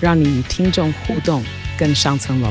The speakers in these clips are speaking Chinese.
让你与听众互动更上层楼。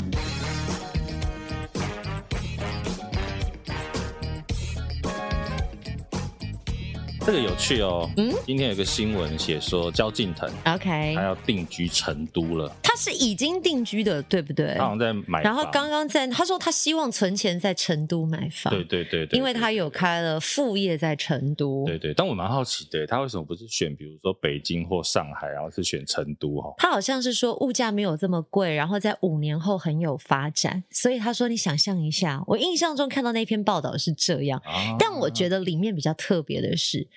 这个有趣哦，嗯，今天有个新闻写说萧敬腾，OK，他要定居成都了。他是已经定居的，对不对？他好像在买房，然后刚刚在他说他希望存钱在成都买房，对对对，对，对，对，因为他有开了副业在成都，对对。但我蛮好奇的，他为什么不是选比如说北京或上海，然后是选成都哈？他好像是说物价没有这么贵，然后在五年后很有发展，所以他说你想象一下，我印象中看到那篇报道是这样，啊、但我觉得里面比较特别的是。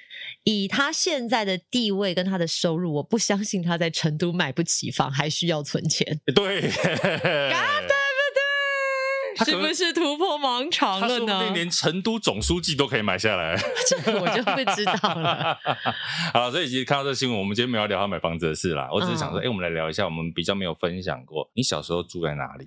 以他现在的地位跟他的收入，我不相信他在成都买不起房，还需要存钱。对，啊，对不对？是不是突破盲肠了呢？他说连成都总书记都可以买下来，这个我就不知道了。好，所以其实看到这个新闻，我们今天没有聊他买房子的事啦。我只是想说，哎、嗯，我们来聊一下，我们比较没有分享过，你小时候住在哪里？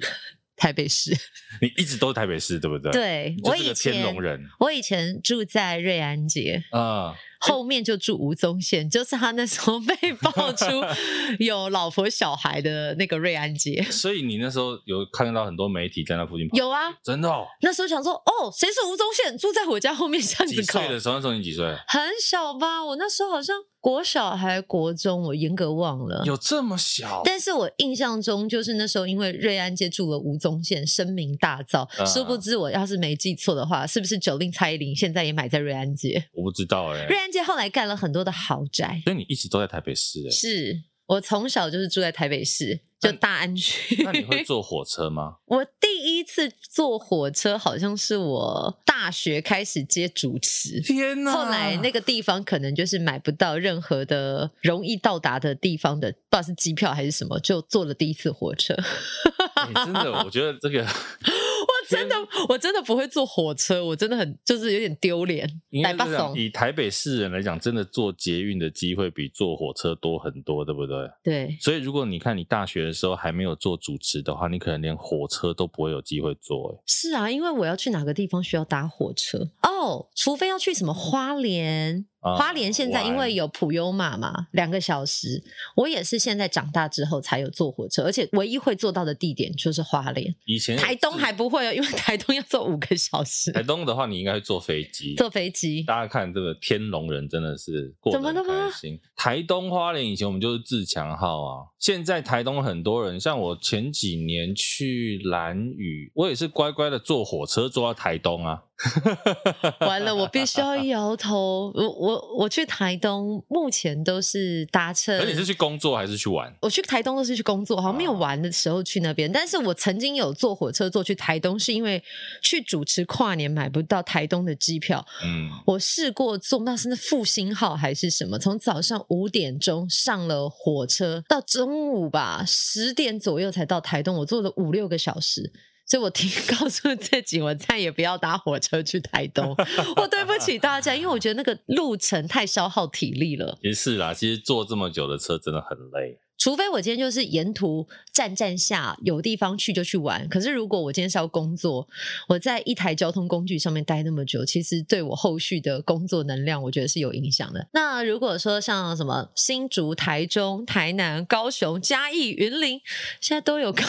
台北市，你一直都是台北市，对不对？对，我以前天龙人，我以前住在瑞安街啊。嗯后面就住吴宗宪，就是他那时候被爆出 有老婆小孩的那个瑞安街。所以你那时候有看到很多媒体在那附近跑？有啊，真的哦。那时候想说，哦，谁是吴宗宪？住在我家后面巷子口。几岁的时候？那时候你几岁？很小吧，我那时候好像国小还国中，我严格忘了。有这么小？但是我印象中就是那时候，因为瑞安街住了吴宗宪，声名大噪。嗯。殊不知，我要是没记错的话，是不是九令蔡依林现在也买在瑞安街？我不知道哎、欸。瑞安街后来盖了很多的豪宅，所以你一直都在台北市哎、欸。是我从小就是住在台北市。就大安区。那你会 坐火车吗？我第一次坐火车好像是我大学开始接主持。天哪！后来那个地方可能就是买不到任何的容易到达的地方的，不知道是机票还是什么，就坐了第一次火车。欸、真的，我觉得这个，我真的，我真的不会坐火车，我真的很就是有点丢脸。以台北市人来讲，真的坐捷运的机会比坐火车多很多，对不对？对。所以如果你看你大学的时候还没有做主持的话，你可能连火车都不会有机会坐。是啊，因为我要去哪个地方需要搭火车哦，oh, 除非要去什么花莲。花莲现在因为有普悠玛嘛，两个小时。我也是现在长大之后才有坐火车，而且唯一会坐到的地点就是花莲。以前台东还不会哦，因为 台东要坐五个小时。台东的话，你应该会坐飞机。坐飞机。大家看这个天龙人真的是过得很开心。台东花莲以前我们就是自强号啊，现在台东很多人，像我前几年去兰屿，我也是乖乖的坐火车坐到台东啊。完了，我必须要摇头。我我我去台东，目前都是搭车。而你是去工作还是去玩？我去台东都是去工作，好像没有玩的时候去那边。但是我曾经有坐火车坐去台东，是因为去主持跨年买不到台东的机票。嗯，我试过坐，那是那复兴号还是什么？从早上五五点钟上了火车，到中午吧十点左右才到台东，我坐了五六个小时。所以我听 告诉自己，我再也不要搭火车去台东。我对不起大家，因为我觉得那个路程太消耗体力了。也是啦，其实坐这么久的车真的很累。除非我今天就是沿途站站下，有地方去就去玩。可是如果我今天是要工作，我在一台交通工具上面待那么久，其实对我后续的工作能量，我觉得是有影响的。那如果说像什么新竹、台中、台南、高雄、嘉义、云林，现在都有高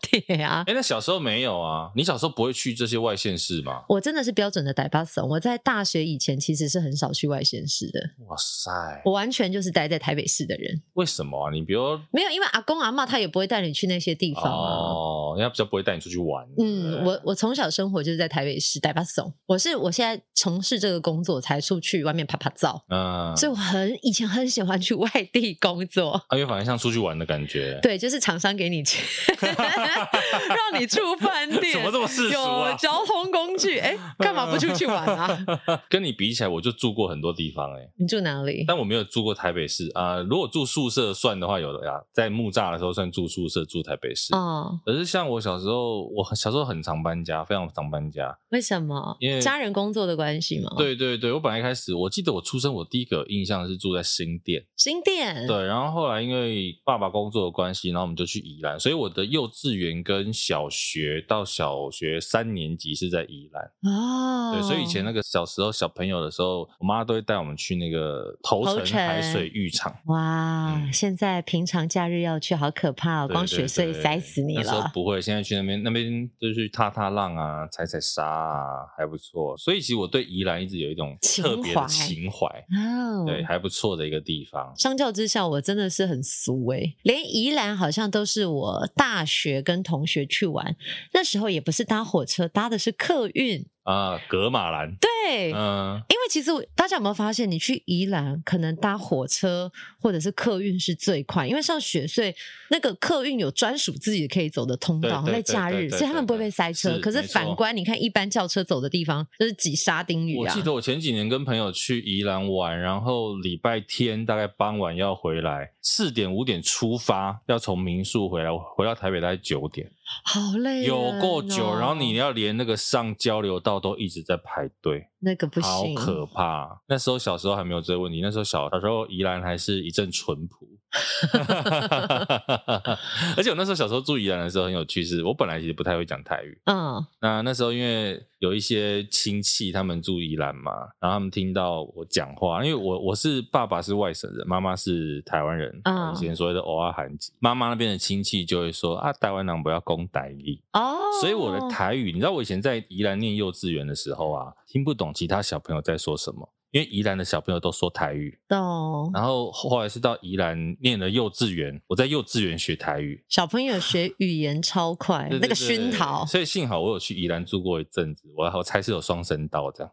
铁啊。哎，那小时候没有啊？你小时候不会去这些外县市吗？我真的是标准的台巴松。我在大学以前其实是很少去外县市的。哇塞，我完全就是待在台北市的人。为什么啊？你比如没有，因为阿公阿妈他也不会带你去那些地方啊。哦，人家比较不会带你出去玩。嗯，我我从小生活就是在台北市台巴怂。我是我现在从事这个工作才出去外面拍拍照。嗯，所以我很以前很喜欢去外地工作。啊，因为反而像出去玩的感觉。对，就是厂商给你钱，让你住饭店，怎么这么世俗啊？有交通工具，哎，干嘛不出去玩啊？跟你比起来，我就住过很多地方哎。你住哪里？但我没有住过台北市啊。如果住宿舍算的话，有的呀，在木栅的时候算住宿舍，住台北市。哦。可是像我小时候，我小时候很常搬家，非常常搬家。为什么？因为家人工作的关系吗？对对对，我本来一开始，我记得我出生，我第一个印象是住在新店。新店。对，然后后来因为爸爸工作的关系，然后我们就去宜兰，所以我的幼稚园跟小学到小学三年级是在宜兰。哦。对，所以以前那个小时候小朋友的时候，我妈都会带我们去那个头城海水浴场。哇，嗯、现在平常假日要去好可怕哦，光雪隧塞死你了。那时候不会，现在去那边那边就去踏踏浪啊，踩踩沙啊，还不错。所以其实我对宜兰一直有一种特别的情怀哦，对，还不错的一个地方。相较之下，我真的是很俗诶，连宜兰好像都是我大学跟同学去玩，那时候也不是搭火车，搭的是客运。啊，格马兰对，嗯，因为其实大家有没有发现，你去宜兰可能搭火车或者是客运是最快，因为像雪穗那个客运有专属自己可以走的通道，在假日，所以他们不会被塞车。可是反观你看，一般轿车走的地方就是挤沙丁鱼啊。我记得我前几年跟朋友去宜兰玩，然后礼拜天大概傍晚要回来，四点五点出发，要从民宿回来，回到台北大概九点。好累，有够久，然后你要连那个上交流道都一直在排队，那个不行，好可怕。那时候小时候还没有这个问题，那时候小小时候宜兰还是一阵淳朴。而且我那时候小时候住宜兰的时候很有趣，是我本来其实不太会讲台语。嗯，那那时候因为有一些亲戚他们住宜兰嘛，然后他们听到我讲话，因为我我是爸爸是外省人，妈妈是台湾人，嗯。以前所谓的偶尔韩籍，妈妈那边的亲戚就会说啊，台湾人不要攻台语。哦，所以我的台语，你知道我以前在宜兰念幼稚园的时候啊，听不懂其他小朋友在说什么。因为宜兰的小朋友都说台语，懂。然后后来是到宜兰念了幼稚园，我在幼稚园学台语，小朋友学语言超快，那个熏陶。所以幸好我有去宜兰住过一阵子，我我才是有双声道这样，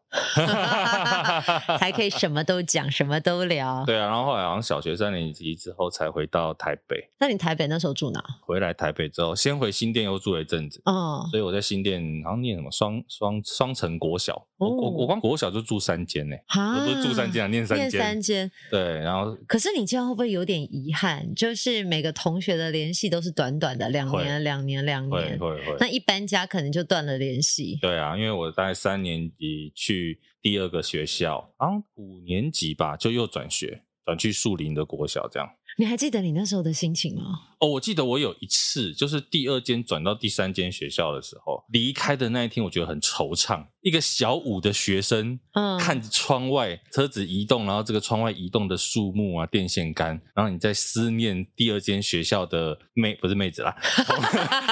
才可以什么都讲，什么都聊。对啊，然后后来好像小学三年级之后才回到台北。那你台北那时候住哪？回来台北之后，先回新店又住了一阵子。哦，所以我在新店好像念什么双双双城国小，我我我光国小就住三间呢。我不是住三间啊，念三间。念三间。对，然后。可是你这样会不会有点遗憾？就是每个同学的联系都是短短的两年，两年，两年。会会会。那一搬家可能就断了联系。对啊，因为我大概三年级去第二个学校，然后五年级吧就又转学，转去树林的国小这样。你还记得你那时候的心情吗？哦，我记得我有一次，就是第二间转到第三间学校的时候，离开的那一天，我觉得很惆怅。一个小五的学生，嗯，看着窗外车子移动，然后这个窗外移动的树木啊、电线杆，然后你在思念第二间学校的妹，不是妹子啦，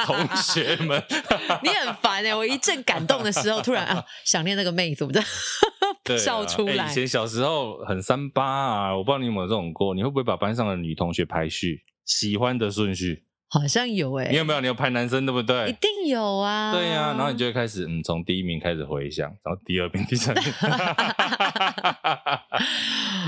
同，同学们。你很烦哎！我一阵感动的时候，突然啊，想念那个妹子，我 就笑出来。以前小时候很三八啊，我不知道你有没有这种过，你会不会把班上的女同学排序，喜欢的顺序？好像有诶、欸，你有没有？你有排男生对不对？一定有啊。对呀、啊，然后你就会开始，嗯，从第一名开始回想，然后第二名、第三名，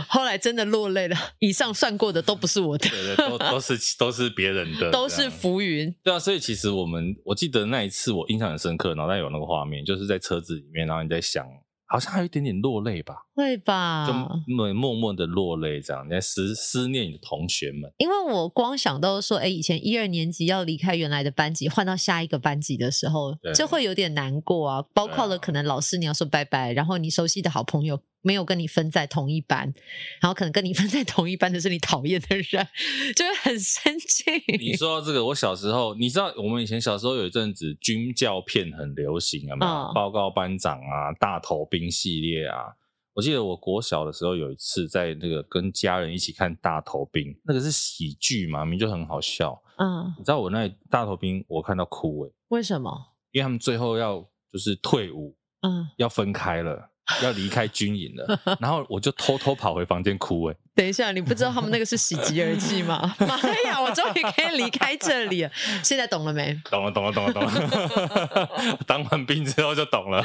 后来真的落泪了。以上算过的都不是我的，对对，都都是都是别人的，都是浮云。对啊，所以其实我们，我记得那一次我印象很深刻，脑袋有那个画面，就是在车子里面，然后你在想。好像还有一点点落泪吧？会吧，就默默默的落泪，这样你在思思念你的同学们。因为我光想到说，哎，以前一二年级要离开原来的班级，换到下一个班级的时候，就会有点难过啊。包括了可能老师你要说拜拜，然后你熟悉的好朋友没有跟你分在同一班，然后可能跟你分在同一班的是你讨厌的人，就会很生气。你说到这个，我小时候，你知道我们以前小时候有一阵子军教片很流行，有没有？哦、报告班长啊，大头兵系列啊。我记得我国小的时候有一次在那个跟家人一起看大头兵，那个是喜剧嘛，明明就很好笑。嗯，你知道我那大头兵我看到哭诶，为什么？因为他们最后要就是退伍，嗯，要分开了。要离开军营了，然后我就偷偷跑回房间哭。哎，等一下，你不知道他们那个是喜极而泣吗？妈呀，我终于可以离开这里了。现在懂了没？懂了，懂了，懂了，懂了。当完兵之后就懂了。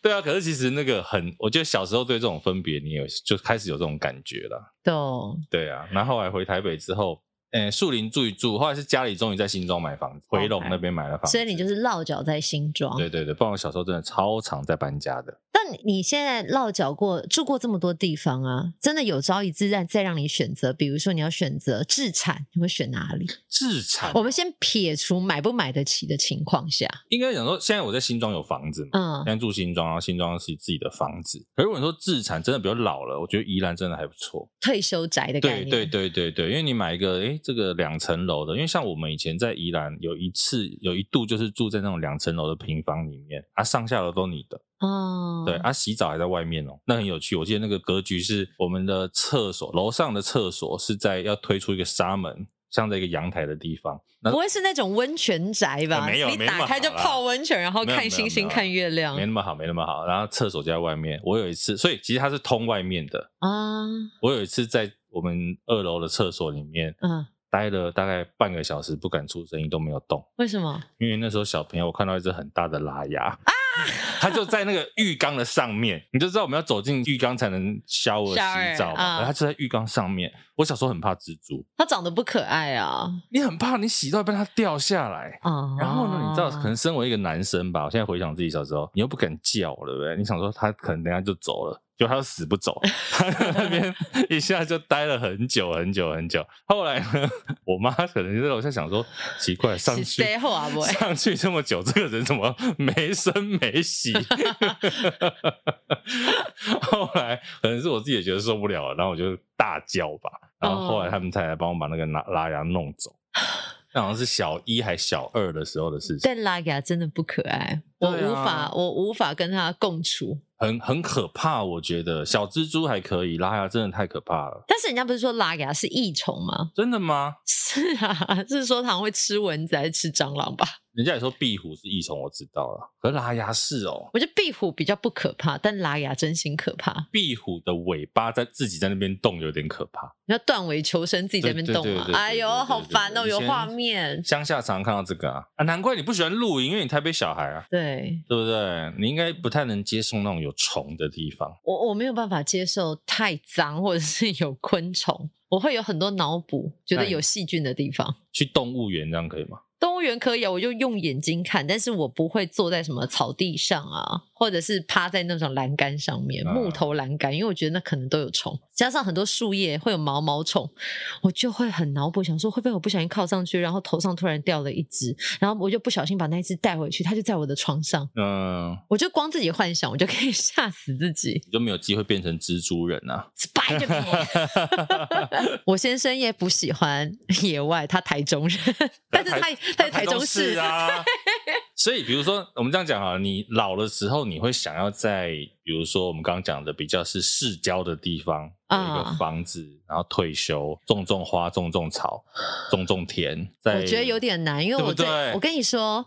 对啊，可是其实那个很，我觉得小时候对这种分别，你有就开始有这种感觉了。懂。对啊，然后后来回台北之后。诶，树林住一住，后来是家里终于在新庄买房子，回龙那边买了房子，所以你就是落脚在新庄。对对对，不然我小时候真的超常在搬家的。但你现在落脚过住过这么多地方啊，真的有朝一日再再让你选择，比如说你要选择自产，你会选哪里？自产？我们先撇除买不买得起的情况下，应该讲说，现在我在新庄有房子嘛，嗯，现在住新庄，然后新庄是自己的房子。可是如果你说自产，真的比较老了，我觉得宜兰真的还不错，退休宅的概念。对对对对对，因为你买一个，诶，这个两层楼的，因为像我们以前在宜兰有一次有一度就是住在那种两层楼的平房里面，啊，上下楼都你的。哦，对啊，洗澡还在外面哦，那很有趣。我记得那个格局是我们的厕所，楼上的厕所是在要推出一个纱门，像在一个阳台的地方。不会是那种温泉宅吧？没有，你打开就泡温泉，然后看星星、看月亮，没那么好，没那么好。然后厕所就在外面。我有一次，所以其实它是通外面的啊。我有一次在我们二楼的厕所里面，嗯。待了大概半个小时，不敢出声音，都没有动。为什么？因为那时候小朋友，我看到一只很大的拉牙啊，它就在那个浴缸的上面，你就知道我们要走进浴缸才能 shower 洗澡嘛。它就在浴缸上面。我小时候很怕蜘蛛，它长得不可爱啊。你很怕你洗到一半它掉下来啊。然后呢，你知道，可能身为一个男生吧，我现在回想自己小时候，你又不敢叫，对不对？你想说他可能等下就走了。就他死不走，他在那边一下就待了很久很久很久。后来呢，我妈可能就在楼下想说，奇怪，上去上去这么久，这个人怎么没声没息？后来可能是我自己也觉得受不了了，然后我就大叫吧。然后后来他们才来帮我把那个拉拉牙弄走。那好像是小一还小二的时候的事情。但拉雅真的不可爱，我无法我无法跟他共处。很很可怕，我觉得小蜘蛛还可以，拉牙真的太可怕了。但是人家不是说拉牙是益虫吗？真的吗？是啊，是说它会吃蚊子还是吃蟑螂吧？人家也说壁虎是益虫，我知道了。可是拉牙是哦，我觉得壁虎比较不可怕，但拉牙真心可怕。壁虎的尾巴在自己在那边动，有点可怕。你要断尾求生，自己在那边动啊！哎呦，好烦哦，有画面。乡下常常看到这个啊，啊，难怪你不喜欢露营，因为你太被小孩啊，对对不对？你应该不太能接受那种有虫的地方。我我没有办法接受太脏或者是有昆虫，我会有很多脑补，觉得有细菌的地方。去动物园这样可以吗？动物园可以啊，我就用眼睛看，但是我不会坐在什么草地上啊，或者是趴在那种栏杆上面，木头栏杆，因为我觉得那可能都有虫，加上很多树叶会有毛毛虫，我就会很脑补，想说会不会我不小心靠上去，然后头上突然掉了一只，然后我就不小心把那一只带回去，它就在我的床上，嗯，我就光自己幻想，我就可以 吓死自己，你就没有机会变成蜘蛛人啊！Spider-Man，我先生也不喜欢野外，他台中人，但是他。在台中市 啊，所以比如说我们这样讲啊，你老的时候你会想要在，比如说我们刚刚讲的比较是市郊的地方。有一个房子，然后退休，种种花，种种草，种种田。我觉得有点难，因为我对，对，我跟你说，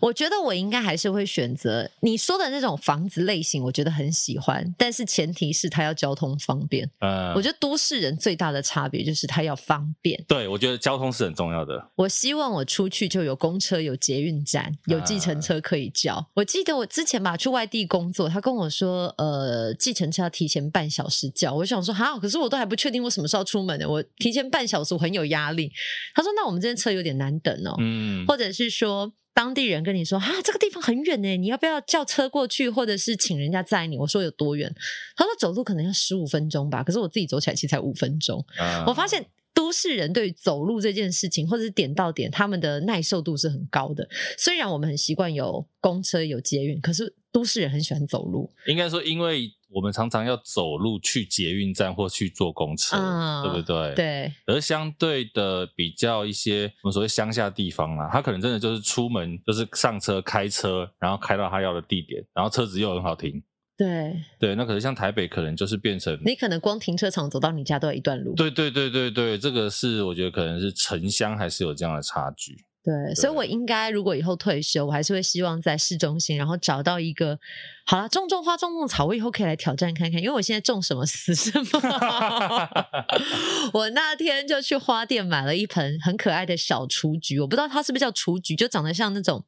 我觉得我应该还是会选择你说的那种房子类型，我觉得很喜欢，但是前提是它要交通方便。嗯，我觉得都市人最大的差别就是它要方便。对，我觉得交通是很重要的。我希望我出去就有公车、有捷运站、有计程车可以叫。嗯。我记得我之前吧去外地工作，他跟我说，呃，计程车要提前半小时叫。我想说。好，可是我都还不确定我什么时候出门呢？我提前半小时，我很有压力。他说：“那我们这边车有点难等哦。”嗯，或者是说当地人跟你说：“啊，这个地方很远呢，你要不要叫车过去，或者是请人家载你？”我说：“有多远？”他说：“走路可能要十五分钟吧。”可是我自己走起来其实才五分钟。啊，我发现都市人对于走路这件事情，或者是点到点，他们的耐受度是很高的。虽然我们很习惯有公车有捷运，可是都市人很喜欢走路。应该说，因为我们常常要走路去捷运站或去坐公车，嗯、对不对？对。而相对的，比较一些我们所谓乡下地方啊，他可能真的就是出门就是上车开车，然后开到他要的地点，然后车子又很好停。对对，那可是像台北，可能就是变成你可能光停车场走到你家都要一段路。对对对对对，这个是我觉得可能是城乡还是有这样的差距。对，所以我应该如果以后退休，我还是会希望在市中心，然后找到一个好啦，种种花，种种草，我以后可以来挑战看看，因为我现在种什么死什么。我那天就去花店买了一盆很可爱的小雏菊，我不知道它是不是叫雏菊，就长得像那种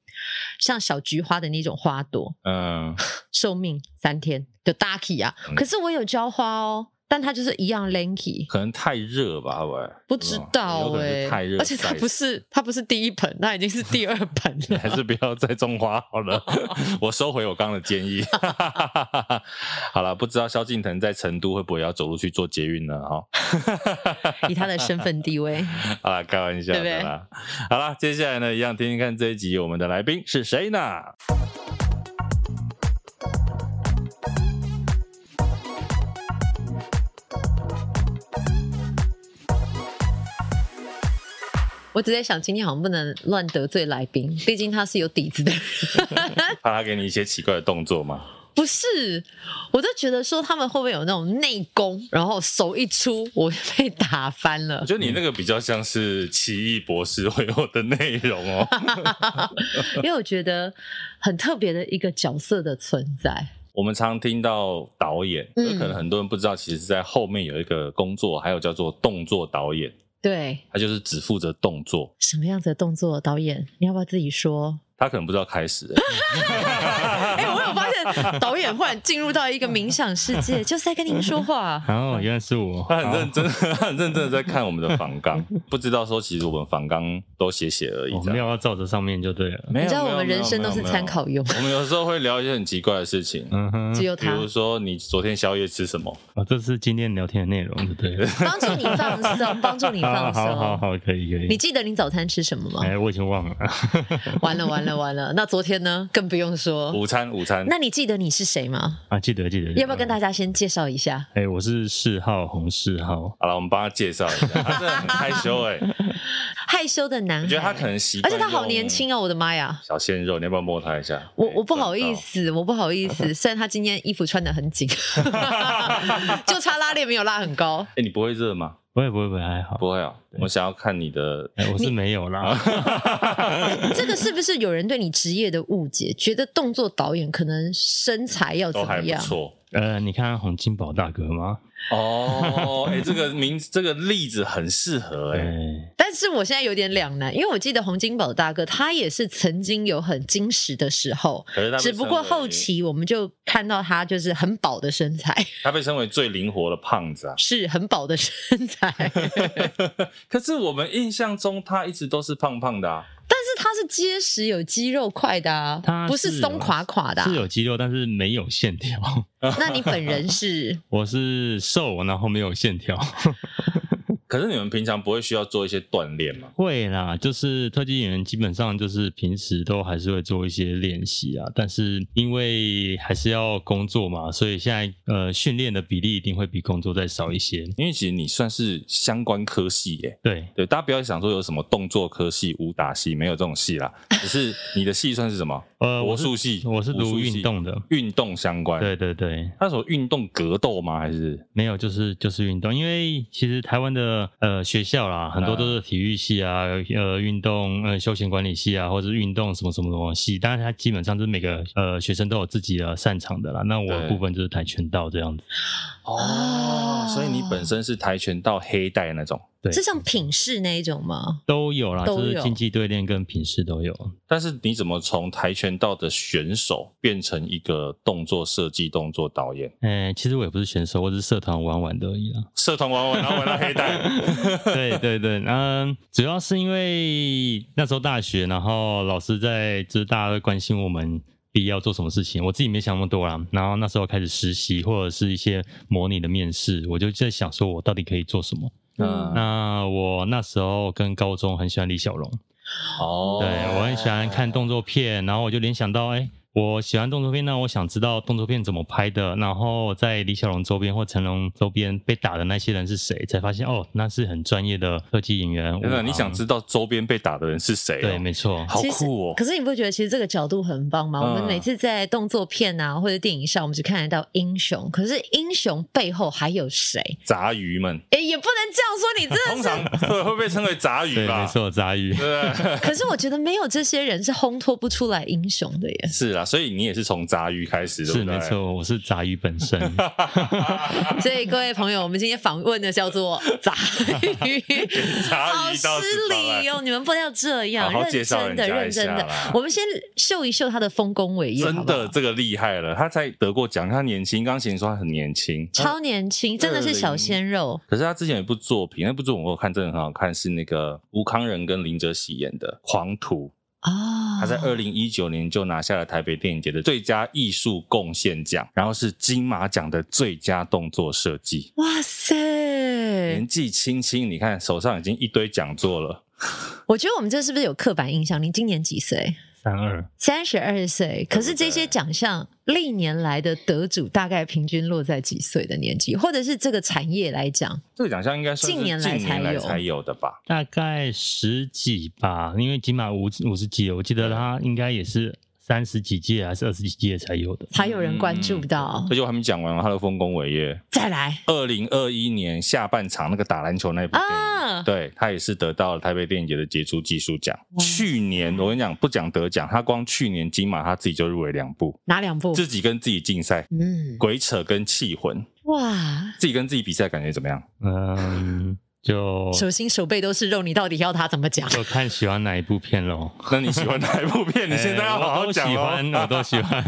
像小菊花的那种花朵。嗯，寿命三天就 ducky 啊，可是我有浇花哦。但它就是一样 lanky，可能太热吧，喂，不知道哎、欸，太热，而且它不是它不是第一盆，它已经是第二盆了，还是不要再种花好了，我收回我刚刚的建议。好了，不知道萧敬腾在成都会不会要走路去做捷运呢？哈，以他的身份地位，好了，开玩笑的啦。好了，接下来呢，一样听听看这一集我们的来宾是谁呢？我只在想，今天好像不能乱得罪来宾，毕竟他是有底子的人。怕他给你一些奇怪的动作吗？不是，我就觉得说他们会不会有那种内功，然后手一出，我就被打翻了。我觉得你那个比较像是奇异博士会有的内容哦，因为我觉得很特别的一个角色的存在。我们常听到导演，有可能很多人不知道，其实在后面有一个工作，还有叫做动作导演。对，他就是只负责动作。什么样子的动作？导演，你要不要自己说？他可能不知道开始。哎，我有发现导演忽然进入到一个冥想世界，就是在跟您说话。哦，原来是我。他很认真，他很认真的在看我们的房纲，不知道说其实我们房纲都写写而已。我没有要照着上面就对了。你知道我们人生都是参考用。我们有时候会聊一些很奇怪的事情。嗯哼。只有他。比如说你昨天宵夜吃什么？啊，这是今天聊天的内容，对不对？帮助你放松，帮助你放松。好好好，可以可以。你记得你早餐吃什么吗？哎，我已经忘了。完了完了。完了，那昨天呢？更不用说午餐，午餐。那你记得你是谁吗？啊，记得，记得。要不要跟大家先介绍一下？哎，我是四号洪四号。好了，我们帮他介绍一下。他真的很害羞哎，害羞的男孩。我觉得他可能习惯，而且他好年轻哦，我的妈呀！小鲜肉，你要不要摸他一下？我我不好意思，我不好意思。虽然他今天衣服穿的很紧，就差拉链没有拉很高。哎，你不会热吗？不会不会不会，还好，不会啊。我想要看你的，我是没有啦。这个是不是有人对你职业的误解，觉得动作导演可能身材要怎么样？都还不错。呃，你看洪金宝大哥吗？哦，哎、欸，这个名，这个例子很适合哎、欸。但是我现在有点两难，因为我记得洪金宝大哥他也是曾经有很矜持的时候，只不过后期我们就看到他就是很饱的身材。他被称为最灵活的胖子啊，是很饱的身材。可是我们印象中他一直都是胖胖的啊。但是他是结实有肌肉块的啊，他不是松垮垮的啊。是有肌肉，但是没有线条。那你本人是？我是瘦，然后没有线条。可是你们平常不会需要做一些锻炼吗？会啦，就是特技演员基本上就是平时都还是会做一些练习啊。但是因为还是要工作嘛，所以现在呃训练的比例一定会比工作再少一些。因为其实你算是相关科系耶。对对，大家不要想说有什么动作科系、武打系，没有这种系啦。只是你的系算是什么？呃，魔术系，我是读运动的，运动相关。对对对，他所运动格斗吗？还是没有？就是就是运动，因为其实台湾的。呃，学校啦，很多都是体育系啊，呃，运动呃休闲管理系啊，或者是运动什么什么什么系，当然它基本上就是每个呃学生都有自己的擅长的啦。那我的部分就是跆拳道这样子。哦，所以你本身是跆拳道黑带那种。对，是像品势那一种吗？都有啦，就是竞技对练跟品势都有。但是你怎么从跆拳道的选手变成一个动作设计、动作导演？嗯，其实我也不是选手，我是社团玩玩的而已啦。社团玩玩，然后玩到黑带。对对对，嗯，主要是因为那时候大学，然后老师在，就是大家会关心我们毕业要做什么事情。我自己没想那么多啦。然后那时候开始实习或者是一些模拟的面试，我就在想说，我到底可以做什么？嗯，那我那时候跟高中很喜欢李小龙，哦，对，我很喜欢看动作片，然后我就联想到，哎，我喜欢动作片，那我想知道动作片怎么拍的，然后在李小龙周边或成龙周边被打的那些人是谁，才发现哦，那是很专业的特技演员。真的，你想知道周边被打的人是谁？对，没错，好酷哦。可是你不觉得其实这个角度很棒吗？嗯、我们每次在动作片啊或者电影上，我们只看得到英雄，可是英雄背后还有谁？杂鱼们。哎，也不能这样说，你真的是通常会 会被称为杂鱼吧？对，没错，杂鱼。对。可是我觉得没有这些人是烘托不出来英雄的耶。是啊，所以你也是从杂鱼开始，是没错，我是杂鱼本身。所以各位朋友，我们今天访问的叫做杂鱼，好失礼哦！你们不要这样，认真的，认真的。我们先秀一秀他的丰功伟业，真的这个厉害了，他才得过奖，他年轻，刚才说他很年轻，超年轻，真的是小鲜肉。可是他之前有一部作品，那部作品我看真的很好看，是那个吴康仁跟林哲熹演的《狂徒》。哦，他在二零一九年就拿下了台北电影节的最佳艺术贡献奖，然后是金马奖的最佳动作设计。哇塞，年纪轻轻，你看手上已经一堆讲座了。我觉得我们这是不是有刻板印象？您今年几岁？三二。三十二岁，可是这些奖项历年来的得主大概平均落在几岁的年纪，或者是这个产业来讲，这个奖项应该是近年来才有。才有的吧？大概十几吧，因为起码五五十几，我记得他应该也是。三十几届还是二十几届才有的，才有人关注到。这就还没讲完了，他的丰功伟业。再来，二零二一年下半场那个打篮球那部电影，啊、对他也是得到了台北电影节的杰出技术奖。去年我跟你讲，不讲得奖，他光去年金马他自己就入围两部，哪两部？自己跟自己竞赛，嗯，鬼扯跟气魂。哇，自己跟自己比赛感觉怎么样？嗯。就手心手背都是肉，你到底要他怎么讲？就看喜欢哪一部片喽。那你喜欢哪一部片？你现在要好好讲。我都喜欢，我都喜欢。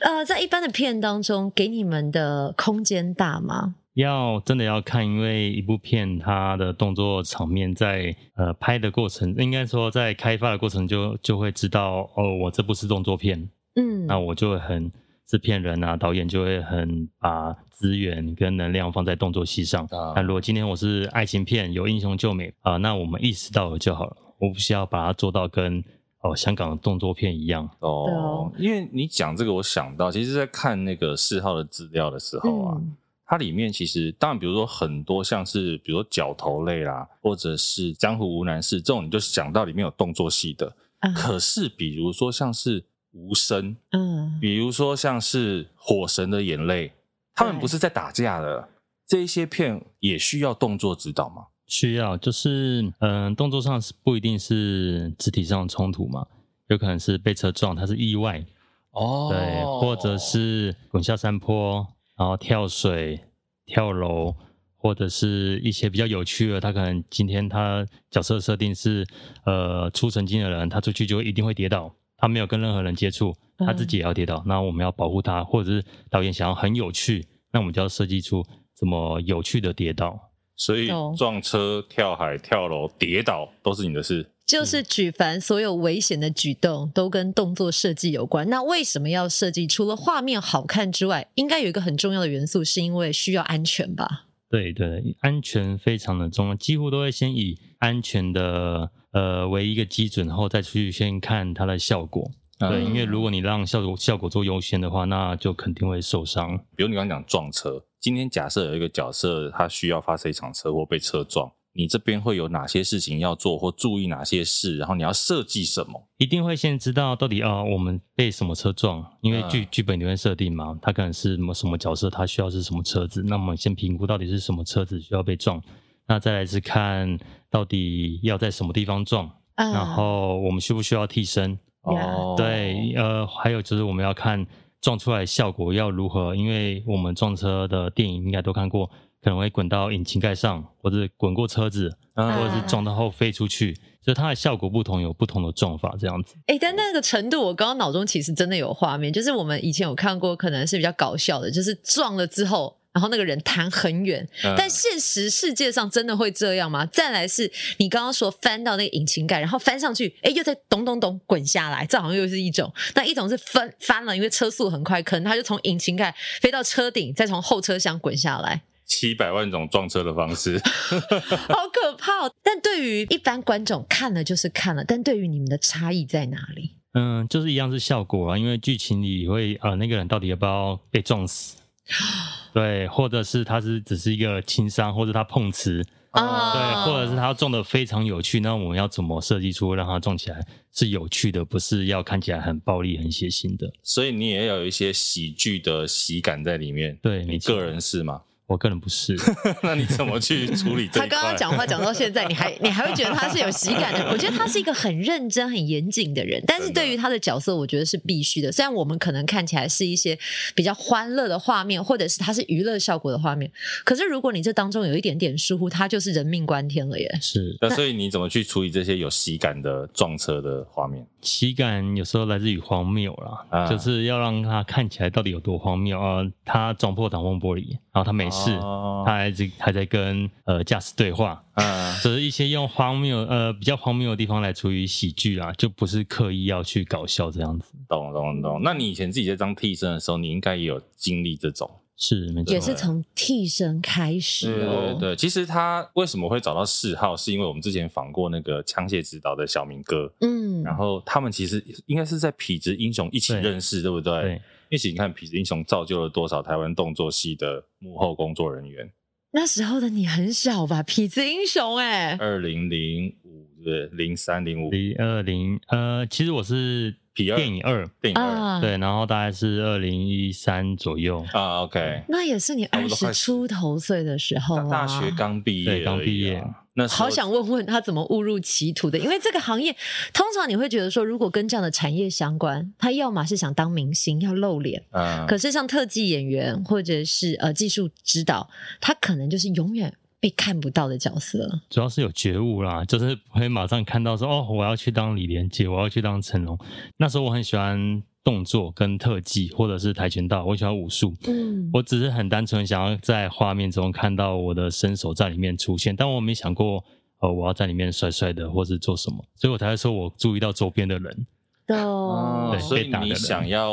呃，在一般的片当中，给你们的空间大吗？要真的要看，因为一部片它的动作场面在呃拍的过程，应该说在开发的过程就就会知道哦，我这部是动作片，嗯，那我就会很。制片人啊，导演就会很把资源跟能量放在动作戏上。那、啊、如果今天我是爱情片，有英雄救美啊，那我们意识到了就好了，我不需要把它做到跟哦香港的动作片一样哦。因为你讲这个，我想到其实，在看那个四号的资料的时候啊，嗯、它里面其实当然，比如说很多像是比如说角头类啦，或者是江湖无难事这种，你就想到里面有动作戏的。啊、可是比如说像是。无声，嗯，比如说像是《火神的眼泪》，他们不是在打架的，这一些片也需要动作指导吗？需要，就是嗯、呃，动作上是不一定是肢体上冲突嘛，有可能是被车撞，它是意外哦，对，或者是滚下山坡，然后跳水、跳楼，或者是一些比较有趣的，他可能今天他角色设定是呃出神经的人，他出去就一定会跌倒。他没有跟任何人接触，他自己也要跌倒。嗯、那我们要保护他，或者是导演想要很有趣，那我们就要设计出怎么有趣的跌倒。所以撞车、跳海、跳楼、跌倒都是你的事。就是举凡所有危险的举动都跟动作设计有关。那为什么要设计？除了画面好看之外，应该有一个很重要的元素，是因为需要安全吧？对对，安全非常的重要，几乎都会先以安全的。呃，为一个基准，然后再去先看它的效果。嗯、对，因为如果你让效果效果做优先的话，那就肯定会受伤。比如你刚刚讲撞车，今天假设有一个角色他需要发生一场车祸被车撞，你这边会有哪些事情要做，或注意哪些事？然后你要设计什么？一定会先知道到底啊、呃，我们被什么车撞？因为剧剧本里面设定嘛，他可能是什么什么角色，他需要是什么车子？那么先评估到底是什么车子需要被撞。那再来是看到底要在什么地方撞，uh, 然后我们需不需要替身？哦对，呃，还有就是我们要看撞出来的效果要如何，因为我们撞车的电影应该都看过，可能会滚到引擎盖上，或者滚过车子，uh, 或者是撞到后飞出去，所以它的效果不同，有不同的撞法这样子。哎，但那个程度，我刚刚脑中其实真的有画面，就是我们以前有看过，可能是比较搞笑的，就是撞了之后。然后那个人弹很远，嗯、但现实世界上真的会这样吗？再来是你刚刚说翻到那个引擎盖，然后翻上去，哎，又在咚咚咚滚下来，这好像又是一种。那一种是翻翻了，因为车速很快，可能他就从引擎盖飞到车顶，再从后车厢滚下来。七百万种撞车的方式，好可怕哦！但对于一般观众看了就是看了，但对于你们的差异在哪里？嗯，就是一样是效果啊，因为剧情里会呃那个人到底要不要被撞死？对，或者是他是只是一个轻伤，或者他碰瓷。哦，对，或者是他中的非常有趣，那我们要怎么设计出让他中起来是有趣的，不是要看起来很暴力、很血腥的？所以你也要有一些喜剧的喜感在里面。对，你个人是吗？我个人不是，那你怎么去处理 这？他刚刚讲话讲到现在，你还 你还会觉得他是有喜感的？我觉得他是一个很认真、很严谨的人，但是对于他的角色，我觉得是必须的。虽然我们可能看起来是一些比较欢乐的画面，或者是他是娱乐效果的画面，可是如果你这当中有一点点疏忽，他就是人命关天了耶。是，那所以你怎么去处理这些有喜感的撞车的画面？喜感有时候来自于荒谬啦，啊、就是要让他看起来到底有多荒谬啊！他撞破挡风玻璃，然后他没事，哦、他还在还在跟呃驾驶对话，嗯，只是一些用荒谬呃比较荒谬的地方来处理喜剧啦，就不是刻意要去搞笑这样子。懂懂懂。那你以前自己在当替身的时候，你应该也有经历这种。是，没错，也是从替身开始哦。对对对，其实他为什么会找到四号，是因为我们之前访过那个枪械指导的小明哥，嗯，然后他们其实应该是在痞子英雄一起认识，对，对不对？对。一起你看痞子英雄造就了多少台湾动作戏的幕后工作人员？那时候的你很小吧？痞子英雄、欸，哎，二零零五对，零三零五零二零，呃，其实我是。电影二，电影二，对，然后大概是二零一三左右啊。OK，那也是你二十出头岁的时候啊，大学刚毕业，刚毕业。那好想问问他怎么误入歧途的？因为这个行业通常你会觉得说，如果跟这样的产业相关，他要么是想当明星要露脸，嗯，可是像特技演员或者是呃技术指导，他可能就是永远。被看不到的角色，主要是有觉悟啦，就是不会马上看到说哦，我要去当李连杰，我要去当成龙。那时候我很喜欢动作跟特技，或者是跆拳道，我喜欢武术。嗯，我只是很单纯想要在画面中看到我的身手在里面出现，但我没想过呃，我要在里面帅帅的，或是做什么，所以我才会说我注意到周边的人。哦，对，所以你想要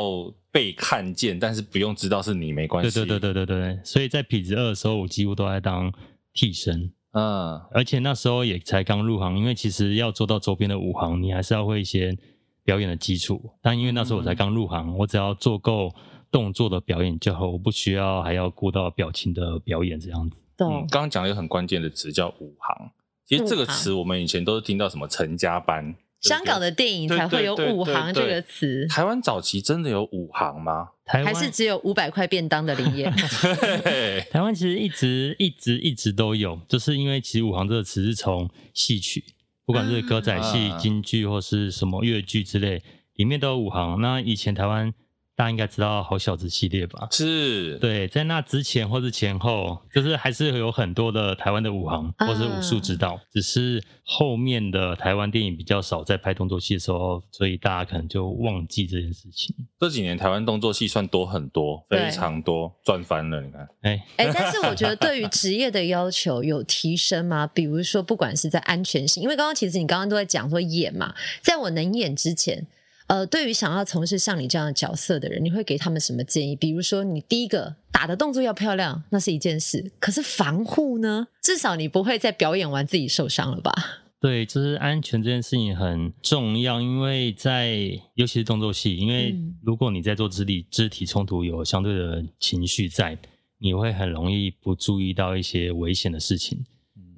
被看见，但是不用知道是你没关系。对对对对对对，所以在痞子二的时候，我几乎都在当。替身，嗯，而且那时候也才刚入行，因为其实要做到周边的武行，你还是要会一些表演的基础。但因为那时候我才刚入行，嗯、我只要做够动作的表演就好，我不需要还要顾到表情的表演这样子。对、嗯，刚刚讲了一个很关键的词叫武行，其实这个词我们以前都是听到什么成家班。香港的电影才会有五行这个词。台湾早期真的有五行吗？台还是只有五百块便当的林业？台湾其实一直一直一直都有，就是因为其实五行这个词是从戏曲，不管是歌仔戏、啊、京剧或是什么越剧之类，里面都有五行。那以前台湾。大家应该知道好小子系列吧？是，对，在那之前或是前后，就是还是有很多的台湾的武行或是武术指导，只是后面的台湾电影比较少在拍动作戏的时候，所以大家可能就忘记这件事情。这几年台湾动作戏算多很多，非常多，赚翻了。你看，哎哎，但是我觉得对于职业的要求有提升吗？比如说，不管是在安全性，因为刚刚其实你刚刚都在讲说演嘛，在我能演之前。呃，对于想要从事像你这样的角色的人，你会给他们什么建议？比如说，你第一个打的动作要漂亮，那是一件事。可是防护呢？至少你不会在表演完自己受伤了吧？对，就是安全这件事情很重要，因为在尤其是动作戏，因为如果你在做肢体肢体冲突，有相对的情绪在，你会很容易不注意到一些危险的事情。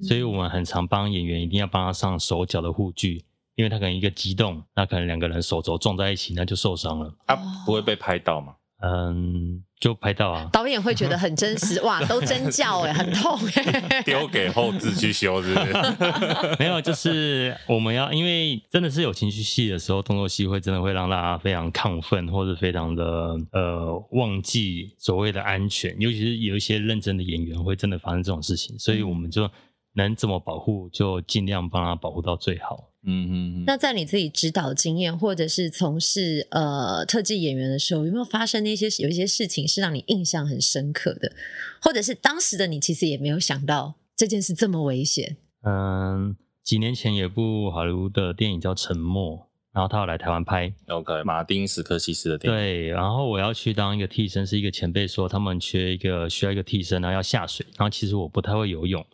所以我们很常帮演员一定要帮他上手脚的护具。因为他可能一个激动，那可能两个人手肘撞在一起，那就受伤了。啊，不会被拍到吗？嗯，就拍到啊。导演会觉得很真实，哇，都真叫哎，很痛哎。丢给后制去修，是不是？没有，就是我们要，因为真的是有情绪戏的时候，动作戏会真的会让大家非常亢奋，或者非常的呃忘记所谓的安全。尤其是有一些认真的演员会真的发生这种事情，所以我们就能怎么保护，就尽量帮他保护到最好。嗯嗯，那在你自己指导经验，或者是从事呃特技演员的时候，有没有发生那些有一些事情是让你印象很深刻的，或者是当时的你其实也没有想到这件事这么危险？嗯，几年前有一部好莱坞的电影叫《沉默》，然后他要来台湾拍，OK，马丁斯科西斯的电影。对，然后我要去当一个替身，是一个前辈说他们缺一个需要一个替身，然后要下水，然后其实我不太会游泳。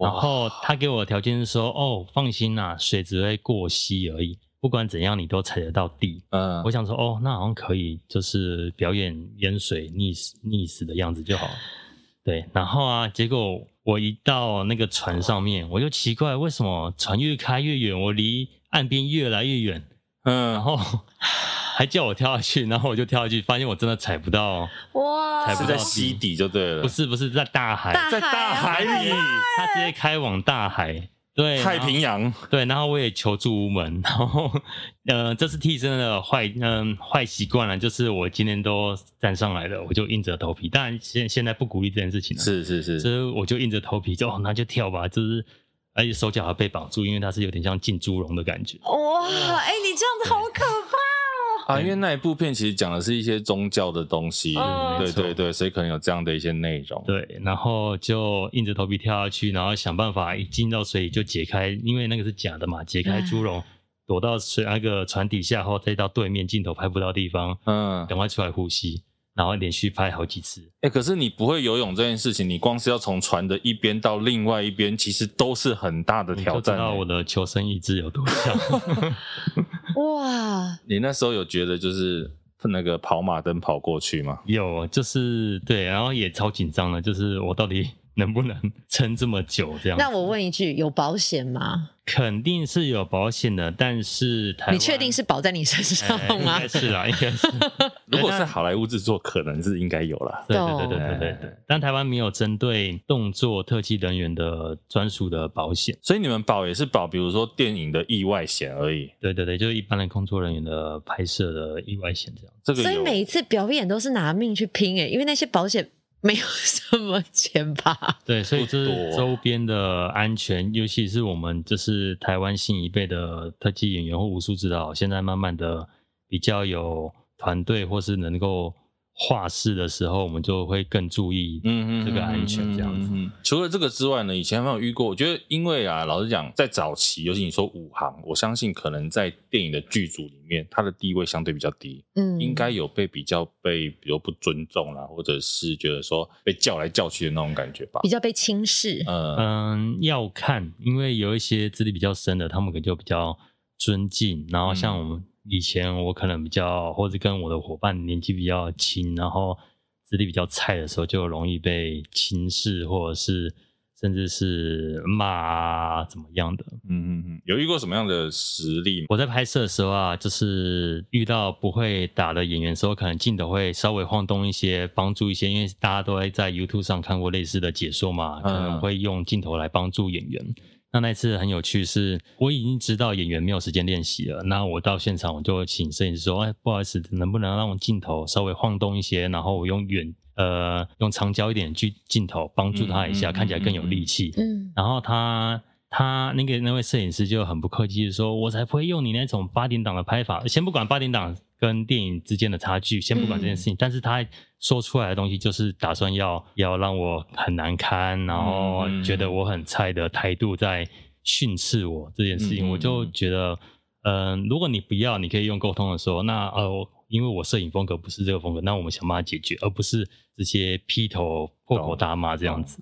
然后他给我的条件是说：“哦，放心啦，水只会过膝而已。”不管怎样你都踩得到地。嗯，我想说，哦，那好像可以，就是表演淹水溺死溺死的样子就好。对，然后啊，结果我一到那个船上面，我就奇怪，为什么船越开越远，我离岸边越来越远。嗯，然后还叫我跳下去，然后我就跳下去，发现我真的踩不到。哇，踩不到溪底就对了。不是不是，在大海，大海在大海里，他直接开往大海。对，太平洋。对，然后我也求助无门。然后，呃，这是替身的坏，嗯，坏习惯了，就是我今天都站上来了，我就硬着头皮。当然，现现在不鼓励这件事情了。是是是，所以我就硬着头皮就，就那就跳吧，就是而且手脚还被绑住，因为它是有点像浸猪笼的感觉。哇，哎、欸，你这样子好可怕。啊，因为那一部片其实讲的是一些宗教的东西，嗯、对对对，所以可能有这样的一些内容。对，然后就硬着头皮跳下去，然后想办法一进到水里就解开，因为那个是假的嘛，解开猪笼，躲到水那个船底下后，再到对面镜头拍不到地方，嗯，赶快出来呼吸。然后连续拍好几次，哎、欸，可是你不会游泳这件事情，你光是要从船的一边到另外一边，其实都是很大的挑战。你知道我的求生意志有多强？哇！你那时候有觉得就是那个跑马灯跑过去吗？有，就是对，然后也超紧张的，就是我到底能不能撑这么久这样？那我问一句，有保险吗？肯定是有保险的，但是台，你确定是保在你身上吗？应该是啦，应该是。如果是好莱坞制作，可能是应该有啦。对对对对对对对。但台湾没有针对动作特技人员的专属的保险，所以你们保也是保，比如说电影的意外险而已。对对对，就是一般的工作人员的拍摄的意外险这样。这个所以每一次表演都是拿命去拼诶，因为那些保险。没有什么钱吧？对，所以就是周边的安全，尤其是我们就是台湾新一辈的特技演员或武术指导，现在慢慢的比较有团队或是能够。画室的时候，我们就会更注意嗯这个安全这样子。除了这个之外呢，以前没有遇过。我觉得，因为啊，老实讲，在早期，尤其你说武行，我相信可能在电影的剧组里面，他的地位相对比较低，嗯，应该有被比较被比如不尊重啦，或者是觉得说被叫来叫去的那种感觉吧，比较被轻视。嗯嗯，要看，因为有一些资历比较深的，他们可能就比较尊敬。然后像我们。以前我可能比较，或者跟我的伙伴年纪比较轻，然后资历比较菜的时候，就容易被轻视，或者是甚至是骂啊，怎么样的？嗯嗯嗯，有遇过什么样的实例？我在拍摄的时候啊，就是遇到不会打的演员的时候，可能镜头会稍微晃动一些，帮助一些，因为大家都会在 YouTube 上看过类似的解说嘛，可能会用镜头来帮助演员。那那次很有趣是，是我已经知道演员没有时间练习了。那我到现场，我就请摄影师说：“哎，不好意思，能不能让我镜头稍微晃动一些，然后我用远呃用长焦一点去镜头帮助他一下，嗯、看起来更有力气。”嗯，然后他他那个那位摄影师就很不客气的说：“我才不会用你那种八点档的拍法，先不管八点档。”跟电影之间的差距，先不管这件事情，嗯、但是他说出来的东西就是打算要要让我很难堪，然后觉得我很菜的态度在训斥我这件事情，嗯、我就觉得，嗯、呃，如果你不要，你可以用沟通的说，那呃，因为我摄影风格不是这个风格，那我们想办法解决，而不是这些劈头破口大骂这样子。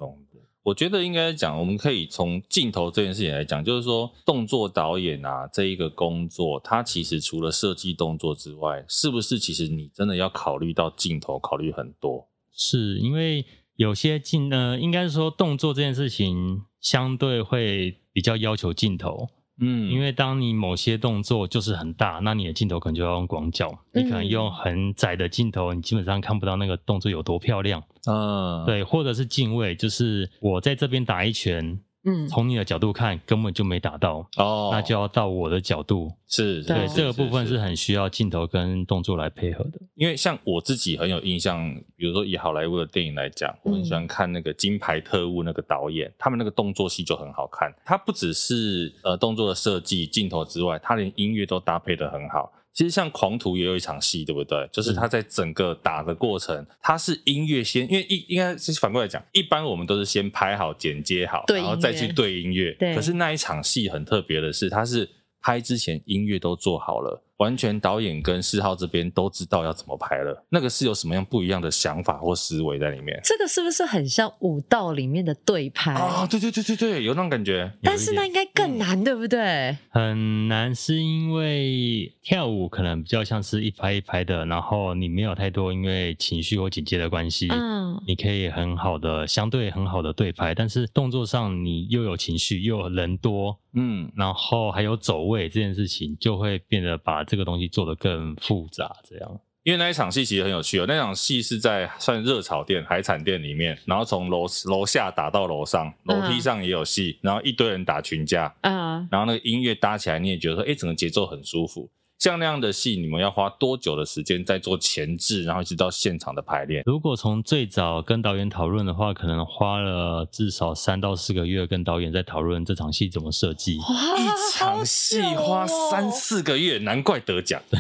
我觉得应该讲，我们可以从镜头这件事情来讲，就是说动作导演啊这一个工作，它其实除了设计动作之外，是不是其实你真的要考虑到镜头，考虑很多？是因为有些镜呢，应该是说动作这件事情相对会比较要求镜头。嗯，因为当你某些动作就是很大，那你的镜头可能就要用广角，嗯、你可能用很窄的镜头，你基本上看不到那个动作有多漂亮。嗯，对，或者是镜位，就是我在这边打一拳。嗯，从你的角度看，根本就没打到哦，那就要到我的角度，是对是这个部分是很需要镜头跟动作来配合的。因为像我自己很有印象，比如说以好莱坞的电影来讲，我很喜欢看那个《金牌特务》那个导演，嗯、他们那个动作戏就很好看。他不只是呃动作的设计、镜头之外，他连音乐都搭配得很好。其实像狂徒也有一场戏，对不对？就是他在整个打的过程，他是音乐先，因为应应该是反过来讲，一般我们都是先拍好、剪接好，然后再去对音乐。对。可是那一场戏很特别的是，他是拍之前音乐都做好了，完全导演跟四号这边都知道要怎么拍了。那个是有什么样不一样的想法或思维在里面？这个是不是很像武道里面的对拍啊？对对对对对，有那种感觉。但是那应该更难，对不对？很难，是因为跳舞可能比较像是一拍一拍的，然后你没有太多因为情绪或紧接的关系，嗯，你可以很好的相对很好的对拍，但是动作上你又有情绪，又有人多，嗯，然后还有走位这件事情，就会变得把这个东西做得更复杂，这样。因为那一场戏其实很有趣哦，那场戏是在算热炒店、海产店里面，然后从楼楼下打到楼上，楼梯上也有戏，然后一堆人打群架，嗯，然后那个音乐搭起来，你也觉得说，哎，整个节奏很舒服。像那样的戏，你们要花多久的时间在做前置，然后一直到现场的排练？如果从最早跟导演讨论的话，可能花了至少三到四个月跟导演在讨论这场戏怎么设计。哇，一场戏花三四个月，难怪得奖。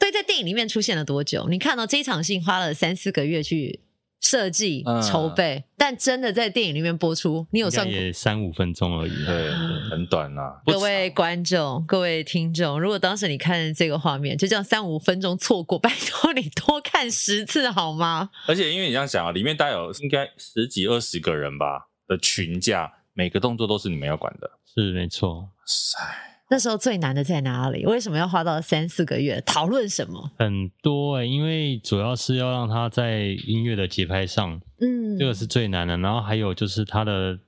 对，在电影里面出现了多久？你看到这一场戏花了三四个月去。设计筹备，嗯、但真的在电影里面播出，你有算过？也三五分钟而已，对，很短呐、啊。各位观众，各位听众，如果当时你看这个画面，就这样三五分钟错过，拜托你多看十次好吗？而且因为你这样想啊，里面大概有应该十几二十个人吧的群架，每个动作都是你们要管的，是没错。塞。那时候最难的在哪里？为什么要花到三四个月？讨论什么？很多哎、欸，因为主要是要让他在音乐的节拍上，嗯，这个是最难的。然后还有就是他的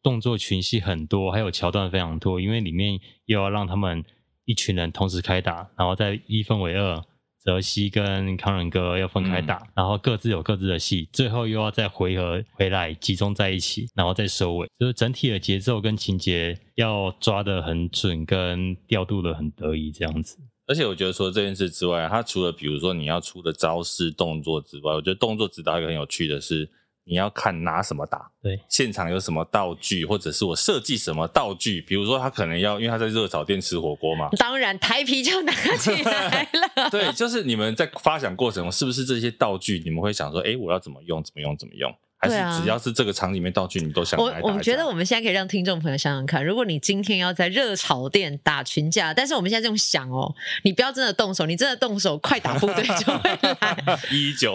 动作群戏很多，还有桥段非常多，因为里面又要让他们一群人同时开打，然后再一分为二。泽西跟康仁哥要分开打，嗯、然后各自有各自的戏，最后又要再回合回来集中在一起，然后再收尾，就是整体的节奏跟情节要抓得很准，跟调度得很得意这样子。而且我觉得除了这件事之外，他除了比如说你要出的招式动作之外，我觉得动作指导一个很有趣的是。你要看拿什么打，对，现场有什么道具，或者是我设计什么道具，比如说他可能要，因为他在热炒店吃火锅嘛，当然台皮就拿起来了。对，就是你们在发想过程中，是不是这些道具你们会想说，哎，我要怎么用，怎么用，怎么用？还是只要是这个厂里面道具，你都想来打？我我觉得我们现在可以让听众朋友想想看，如果你今天要在热炒店打群架，但是我们现在这种想哦，你不要真的动手，你真的动手，快打部队 就会来。一九，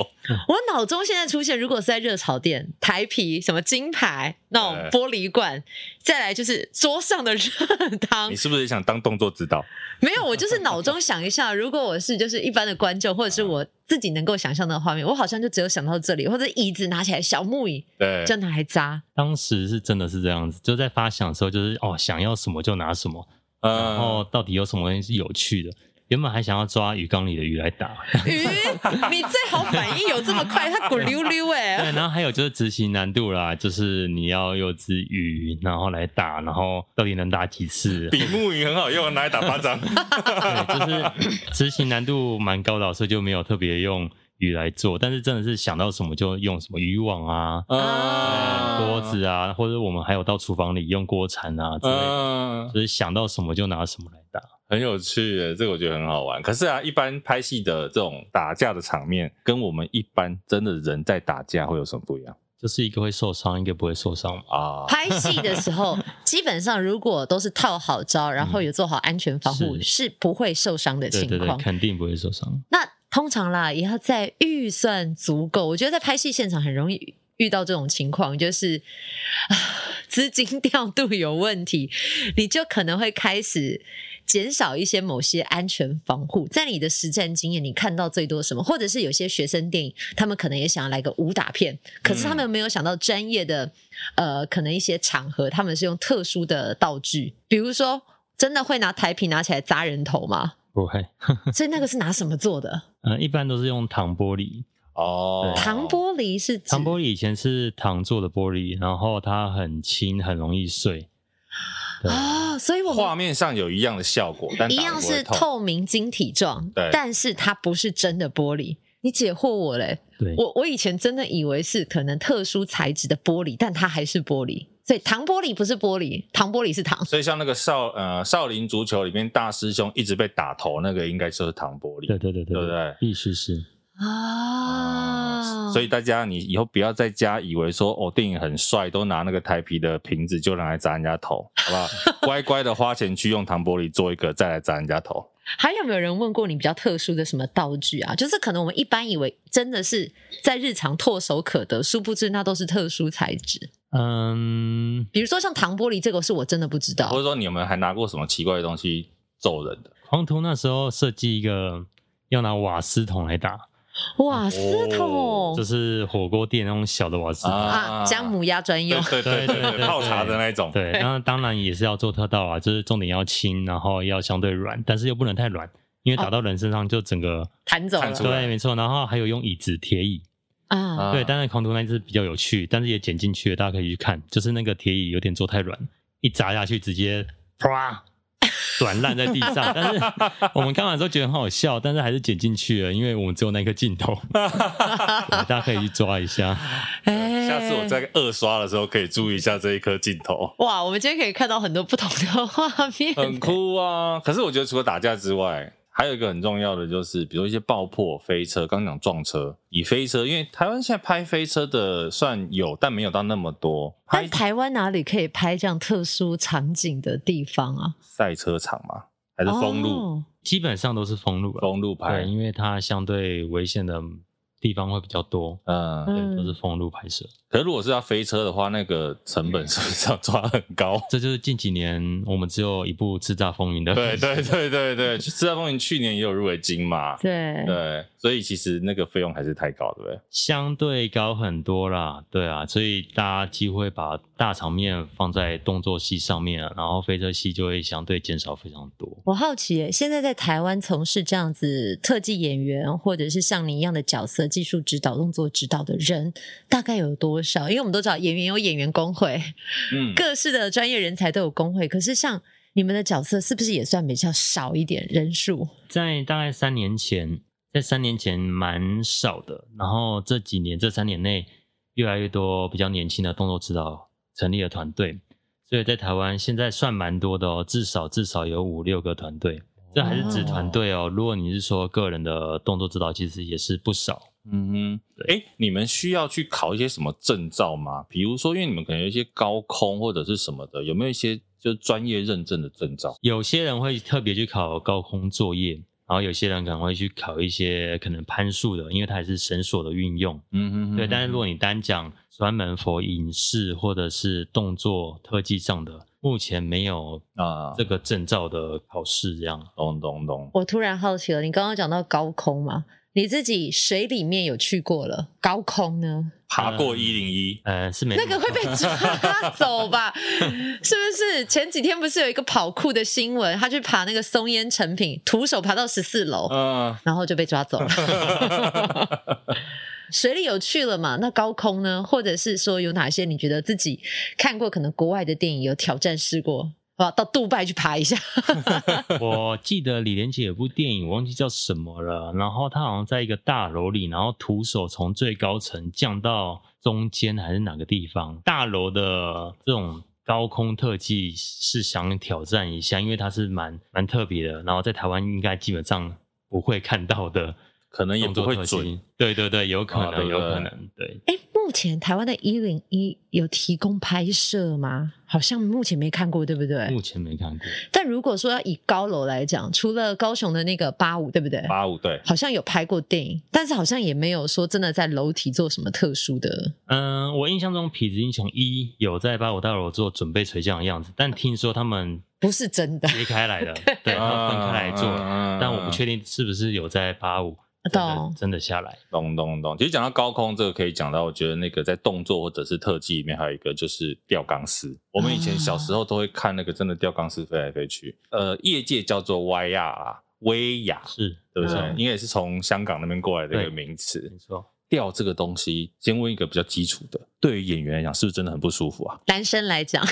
我脑中现在出现，如果是在热炒店，台皮什么金牌那种玻璃罐，再来就是桌上的热汤。你是不是也想当动作指导？没有，我就是脑中想一下，如果我是就是一般的观众，或者是我自己能够想象的画面，我好像就只有想到这里，或者椅子拿起来，小木椅，对，就拿来扎。当时是真的是这样子，就在发想的时候，就是哦，想要什么就拿什么，嗯、然后到底有什么东西是有趣的。原本还想要抓鱼缸里的鱼来打鱼，你最好反应有这么快，它滚溜溜哎。对，然后还有就是执行难度啦，就是你要有只鱼，然后来打，然后到底能打几次？比目鱼很好用，拿来打巴掌。对，就是执行难度蛮高的，所以就没有特别用鱼来做。但是真的是想到什么就用什么渔网啊，啊锅子啊，或者我们还有到厨房里用锅铲啊之类的，啊、就是想到什么就拿什么来打。很有趣的，这个我觉得很好玩。可是啊，一般拍戏的这种打架的场面，跟我们一般真的人在打架会有什么不一样？就是一个会受伤，一个不会受伤啊。拍戏的时候，基本上如果都是套好招，然后有做好安全防护，嗯、是，是不会受伤的情况。对对对，肯定不会受伤。那通常啦，也要在预算足够。我觉得在拍戏现场很容易遇到这种情况，就是啊，资金调度有问题，你就可能会开始。减少一些某些安全防护，在你的实战经验，你看到最多什么？或者是有些学生电影，他们可能也想要来个武打片，可是他们没有想到专业的，呃，可能一些场合他们是用特殊的道具，比如说真的会拿台皮拿起来砸人头吗？不会，所以那个是拿什么做的？嗯，一般都是用糖玻璃哦。糖玻璃是糖玻璃，以前是糖做的玻璃，然后它很轻，很容易碎。啊、哦，所以我画面上有一样的效果，但一样是透明晶体状，对，但是它不是真的玻璃。你解惑我嘞，我我以前真的以为是可能特殊材质的玻璃，但它还是玻璃。所以糖玻璃不是玻璃，糖玻璃是糖。所以像那个少呃少林足球里面大师兄一直被打头，那个应该就是糖玻璃。对对对对，对不对？必须是。啊，所以大家你以后不要在家以为说哦，电影很帅，都拿那个台皮的瓶子就拿来砸人家头，好不好？乖乖的花钱去用糖玻璃做一个，再来砸人家头。还有没有人问过你比较特殊的什么道具啊？就是可能我们一般以为真的是在日常唾手可得，殊不知那都是特殊材质。嗯，比如说像糖玻璃这个，是我真的不知道。或者说你有没有还拿过什么奇怪的东西揍人的？黄图那时候设计一个要拿瓦斯桶来打。瓦斯桶，就、哦、是火锅店那种小的瓦斯桶啊，姜母鸭专用，对对对对，泡茶的那种。对，那当然也是要做特道啊，就是重点要轻，然后要相对软，但是又不能太软，因为打到人身上就整个弹走了。对，没错。然后还有用椅子铁椅啊，对，但是狂徒那只比较有趣，但是也剪进去了，大家可以去看，就是那个铁椅有点做太软，一砸下去直接啪。软烂在地上，但是我们看完之后觉得很好笑，但是还是剪进去了，因为我们只有那个镜头，大家可以去抓一下。下次我在二刷的时候可以注意一下这一颗镜头。哇，我们今天可以看到很多不同的画面，很酷啊！可是我觉得除了打架之外，还有一个很重要的就是，比如一些爆破、飞车，刚刚讲撞车，以飞车，因为台湾现在拍飞车的算有，但没有到那么多。但台湾哪里可以拍这样特殊场景的地方啊？赛车场吗？还是封路？哦、基本上都是封路，封路拍，因为它相对危险的。地方会比较多，嗯，对，都是封路拍摄。可是如果是要飞车的话，那个成本是不是要抓很高？这就是近几年我们只有一部《叱咤风云》的。对对对对对，《叱咤风云》去年也有入围金嘛。对对，所以其实那个费用还是太高，对不对？相对高很多啦，对啊，所以大家机会把大场面放在动作戏上面，然后飞车戏就会相对减少非常多。我好奇，现在在台湾从事这样子特技演员，或者是像你一样的角色。技术指导、动作指导的人大概有多少？因为我们都知道演员有演员工会，嗯，各式的专业人才都有工会。可是像你们的角色，是不是也算比较少一点人数？在大概三年前，在三年前蛮少的。然后这几年、这三年内，越来越多比较年轻的动作指导成立了团队，所以在台湾现在算蛮多的哦，至少至少有五六个团队。这还是指团队哦。如果你是说个人的动作指导，其实也是不少。嗯哼，哎、欸，你们需要去考一些什么证照吗？比如说，因为你们可能有一些高空或者是什么的，有没有一些就是专业认证的证照？有些人会特别去考高空作业，然后有些人可能会去考一些可能攀树的，因为它也是绳索的运用。嗯哼，对。但是如果你单讲专门 for 影视或者是动作特技上的，目前没有啊这个证照的考试。这样，咚咚咚。我突然好奇了，你刚刚讲到高空吗？你自己水里面有去过了，高空呢？爬过一零一，呃，是没那个会被抓走吧？是不是？前几天不是有一个跑酷的新闻，他去爬那个松烟成品，徒手爬到十四楼，嗯，然后就被抓走了。水里有趣了嘛？那高空呢？或者是说有哪些你觉得自己看过可能国外的电影有挑战试过？到杜拜去爬一下。我记得李连杰有部电影，我忘记叫什么了。然后他好像在一个大楼里，然后徒手从最高层降到中间还是哪个地方？大楼的这种高空特技是想挑战一下，因为它是蛮蛮特别的。然后在台湾应该基本上不会看到的。可能也不会准，对对对，有可能，啊、对对有可能，对。哎，目前台湾的一零一有提供拍摄吗？好像目前没看过，对不对？目前没看过。但如果说要以高楼来讲，除了高雄的那个八五，对不对？八五对，好像有拍过电影，但是好像也没有说真的在楼体做什么特殊的。嗯，我印象中《痞子英雄一》有在八五大楼做准备垂降的样子，但听说他们不是真的切开来的，对，他分开来做，但我不确定是不是有在八五。真的，真的下来，咚咚咚。其实讲到高空这个，可以讲到，我觉得那个在动作或者是特技里面，还有一个就是吊钢丝。我们以前小时候都会看那个真的吊钢丝飞来飞去。呃，业界叫做威亚啦，威亚是，对不对？应该也是从香港那边过来的一个名词，没错。吊这个东西，先问一个比较基础的，对于演员来讲，是不是真的很不舒服啊？男生来讲，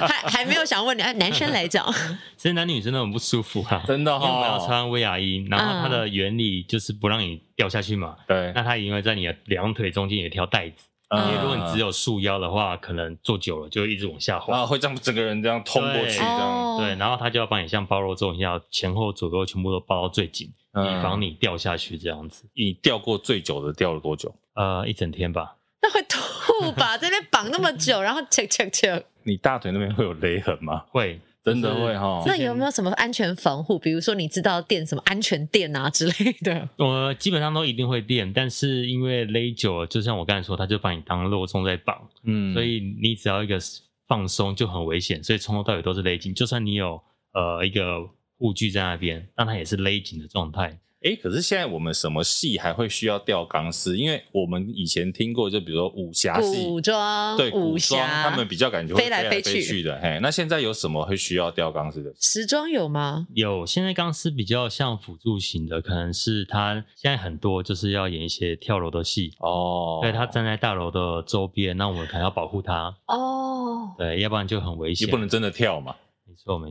还还没有想问你，男生来讲，其实男女生都很不舒服啊，真的哈、哦。因为我要穿威亚衣，然后它的原理就是不让你掉下去嘛。对、嗯，那它因为在你的两腿中间有一条带子，因为如果你只有束腰的话，可能坐久了就会一直往下滑，啊，会这样整个人这样通过去这样。对，然后他就要帮你像包肉粽一样，前后左右全部都包到最紧。以防你掉下去这样子。你掉过最久的掉了多久？呃，一整天吧。那会吐吧？在那绑那么久，然后切切切。你大腿那边会有勒痕吗？会，真的会哈。那有没有什么安全防护？比如说你知道垫什么安全垫啊之类的？我 基本上都一定会垫，但是因为勒久了，就像我刚才说，他就把你当肉粽在绑，嗯，所以你只要一个放松就很危险，所以从头到尾都是勒紧。就算你有呃一个护具在那边，但它也是勒紧的状态。哎，可是现在我们什么戏还会需要吊钢丝？因为我们以前听过，就比如说武侠戏、古装，对武侠，他们比较感觉飞来飞去的。嘿，那现在有什么会需要吊钢丝的？时装有吗？有，现在钢丝比较像辅助型的，可能是他现在很多就是要演一些跳楼的戏哦，对，他站在大楼的周边，那我们可能要保护他哦，对，要不然就很危险，你不能真的跳嘛。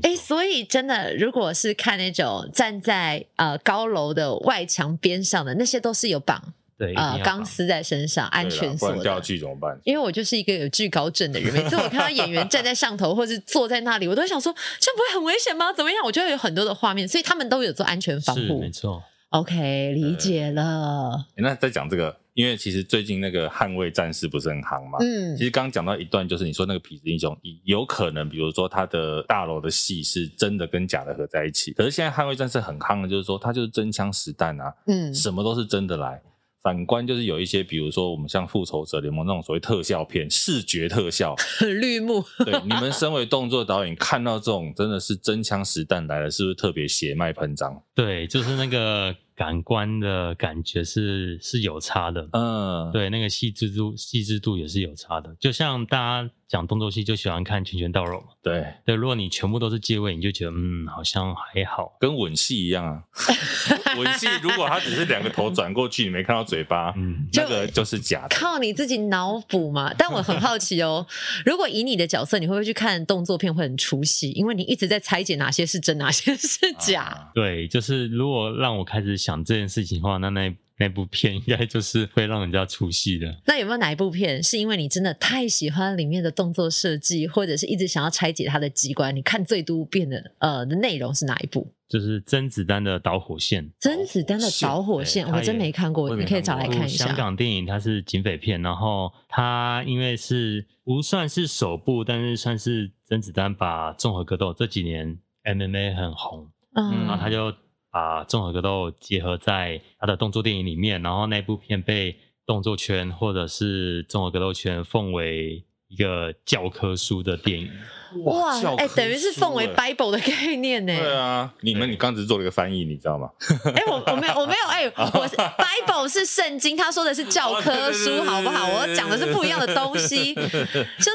哎、欸，所以真的，如果是看那种站在呃高楼的外墙边上的，那些都是有绑对呃钢丝在身上，安全锁的。掉剧怎么办？因为我就是一个有惧高症的人，每次我看到演员站在上头或是坐在那里，我都想说，这样不会很危险吗？怎么样？我就会有很多的画面，所以他们都有做安全防护。没错。OK，理解了。欸、那再讲这个。因为其实最近那个捍卫战士不是很夯嘛，嗯，其实刚刚讲到一段，就是你说那个痞子英雄，有可能比如说他的大楼的戏是真的跟假的合在一起，可是现在捍卫战士很夯的，就是说他就是真枪实弹啊，嗯，什么都是真的来。反观就是有一些，比如说我们像复仇者联盟那种所谓特效片，视觉特效，绿幕。对，你们身为动作导演，看到这种真的是真枪实弹来了，是不是特别血脉喷张？对，就是那个。感官的感觉是是有差的，嗯，对，那个细致度细致度也是有差的。就像大家讲动作戏就喜欢看拳拳到肉嘛，对对。如果你全部都是借位，你就觉得嗯，好像还好，跟吻戏一样啊。吻戏如果他只是两个头转过去，你没看到嘴巴，嗯，那个就是假的。靠你自己脑补嘛。但我很好奇哦，如果以你的角色，你会不会去看动作片会很出戏？因为你一直在拆解哪些是真，哪些是假。啊、对，就是如果让我开始想。讲这件事情的话，那那那部片应该就是会让人家出戏的。那有没有哪一部片是因为你真的太喜欢里面的动作设计，或者是一直想要拆解它的机关？你看最多遍的呃的内容是哪一部？就是甄子丹的导火线。甄子丹的导火线，我真没看过，你可以找来看一下。香港电影它是警匪片，然后它因为是不算是首部，但是算是甄子丹把综合格斗这几年 MMA 很红，嗯，然后他就。把综合格斗结合在他的动作电影里面，然后那部片被动作圈或者是综合格斗圈奉为一个教科书的电影。哇，哎、欸，等于是奉为 Bible 的概念呢。对啊，你们你刚只是做了一个翻译，你知道吗？哎、欸，我我没有我没有，哎、欸，我是 Bible 是圣经，他说的是教科书，好不好？我讲的是不一样的东西，就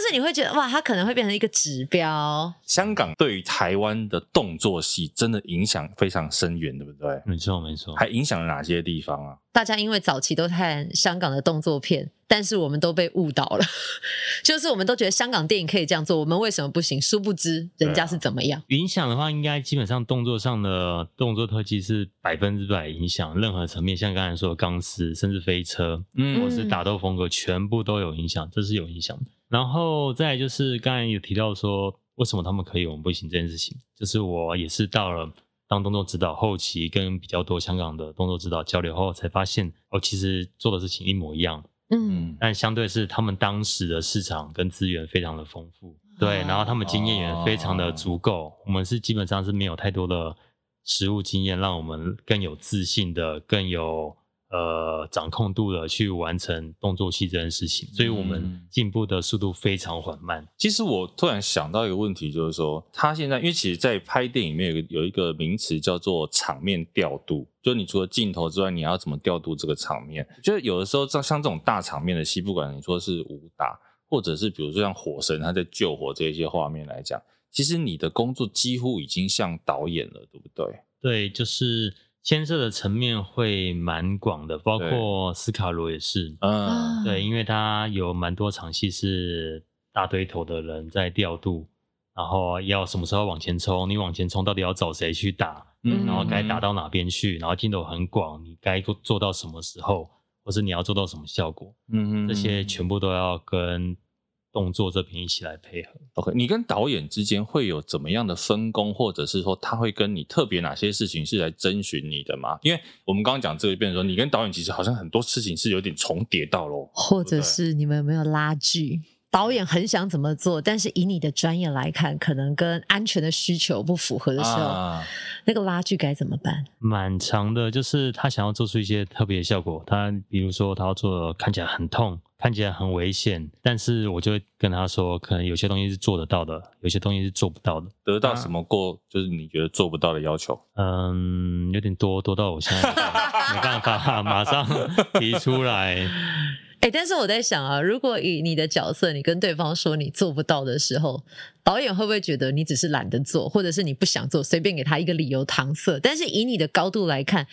是你会觉得哇，它可能会变成一个指标。香港对于台湾的动作戏真的影响非常深远，对不对？没错没错，还影响了哪些地方啊？大家因为早期都看香港的动作片，但是我们都被误导了，就是我们都觉得香港电影可以这样做，我们为什么不行？殊不知人家是怎么样。啊、影响的话，应该基本上动作上的动作特技是百分之百影响任何层面，像刚才说的钢丝，甚至飞车，嗯，或是打斗风格，全部都有影响，这是有影响的。然后再来就是刚才有提到说，为什么他们可以，我们不行这件事情，就是我也是到了。当动作指导后期跟比较多香港的动作指导交流后，才发现哦，其实做的事情一模一样。嗯，但相对是他们当时的市场跟资源非常的丰富，对，然后他们经验也非常的足够。我们是基本上是没有太多的实务经验，让我们更有自信的、更有。呃，掌控度的去完成动作戏这件事情，所以我们进步的速度非常缓慢。嗯。其实我突然想到一个问题，就是说，他现在因为其实，在拍电影里面有有一个名词叫做场面调度，就你除了镜头之外，你要怎么调度这个场面？就是有的时候像像这种大场面的戏，不管你说是武打，或者是比如说像火神他在救火这些画面来讲，其实你的工作几乎已经像导演了，对不对？对，就是。牵涉的层面会蛮广的，包括斯卡罗也是，嗯，对，因为他有蛮多场戏是大堆头的人在调度，然后要什么时候往前冲，你往前冲到底要找谁去打，嗯，然后该打到哪边去，然后镜头很广，你该做到什么时候，或是你要做到什么效果，嗯嗯，这些全部都要跟。动作这边一起来配合。OK，你跟导演之间会有怎么样的分工，或者是说他会跟你特别哪些事情是来征询你的吗？因为我们刚刚讲这一遍的时候，你跟导演其实好像很多事情是有点重叠到咯，或者是你们有没有拉锯？导演很想怎么做，但是以你的专业来看，可能跟安全的需求不符合的时候，啊、那个拉锯该怎么办？蛮长的，就是他想要做出一些特别的效果。他比如说，他要做看起来很痛，看起来很危险，但是我就会跟他说，可能有些东西是做得到的，有些东西是做不到的。得到什么过，就是你觉得做不到的要求？嗯，有点多，多到我现在没办法 马上提出来。哎、但是我在想啊，如果以你的角色，你跟对方说你做不到的时候，导演会不会觉得你只是懒得做，或者是你不想做，随便给他一个理由搪塞？但是以你的高度来看，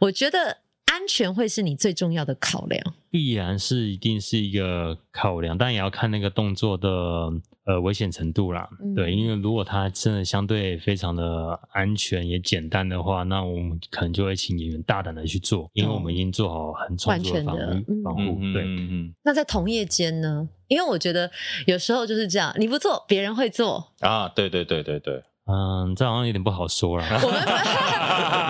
我觉得安全会是你最重要的考量。必然是一定是一个考量，但也要看那个动作的。呃，危险程度啦，嗯、对，因为如果它真的相对非常的安全也简单的话，那我们可能就会请演员大胆的去做，因为我们已经做好很充足的防护，防护。对，嗯嗯。那在同业间呢？因为我觉得有时候就是这样，你不做，别人会做啊。对对对对对。嗯，这好像有点不好说了。我们，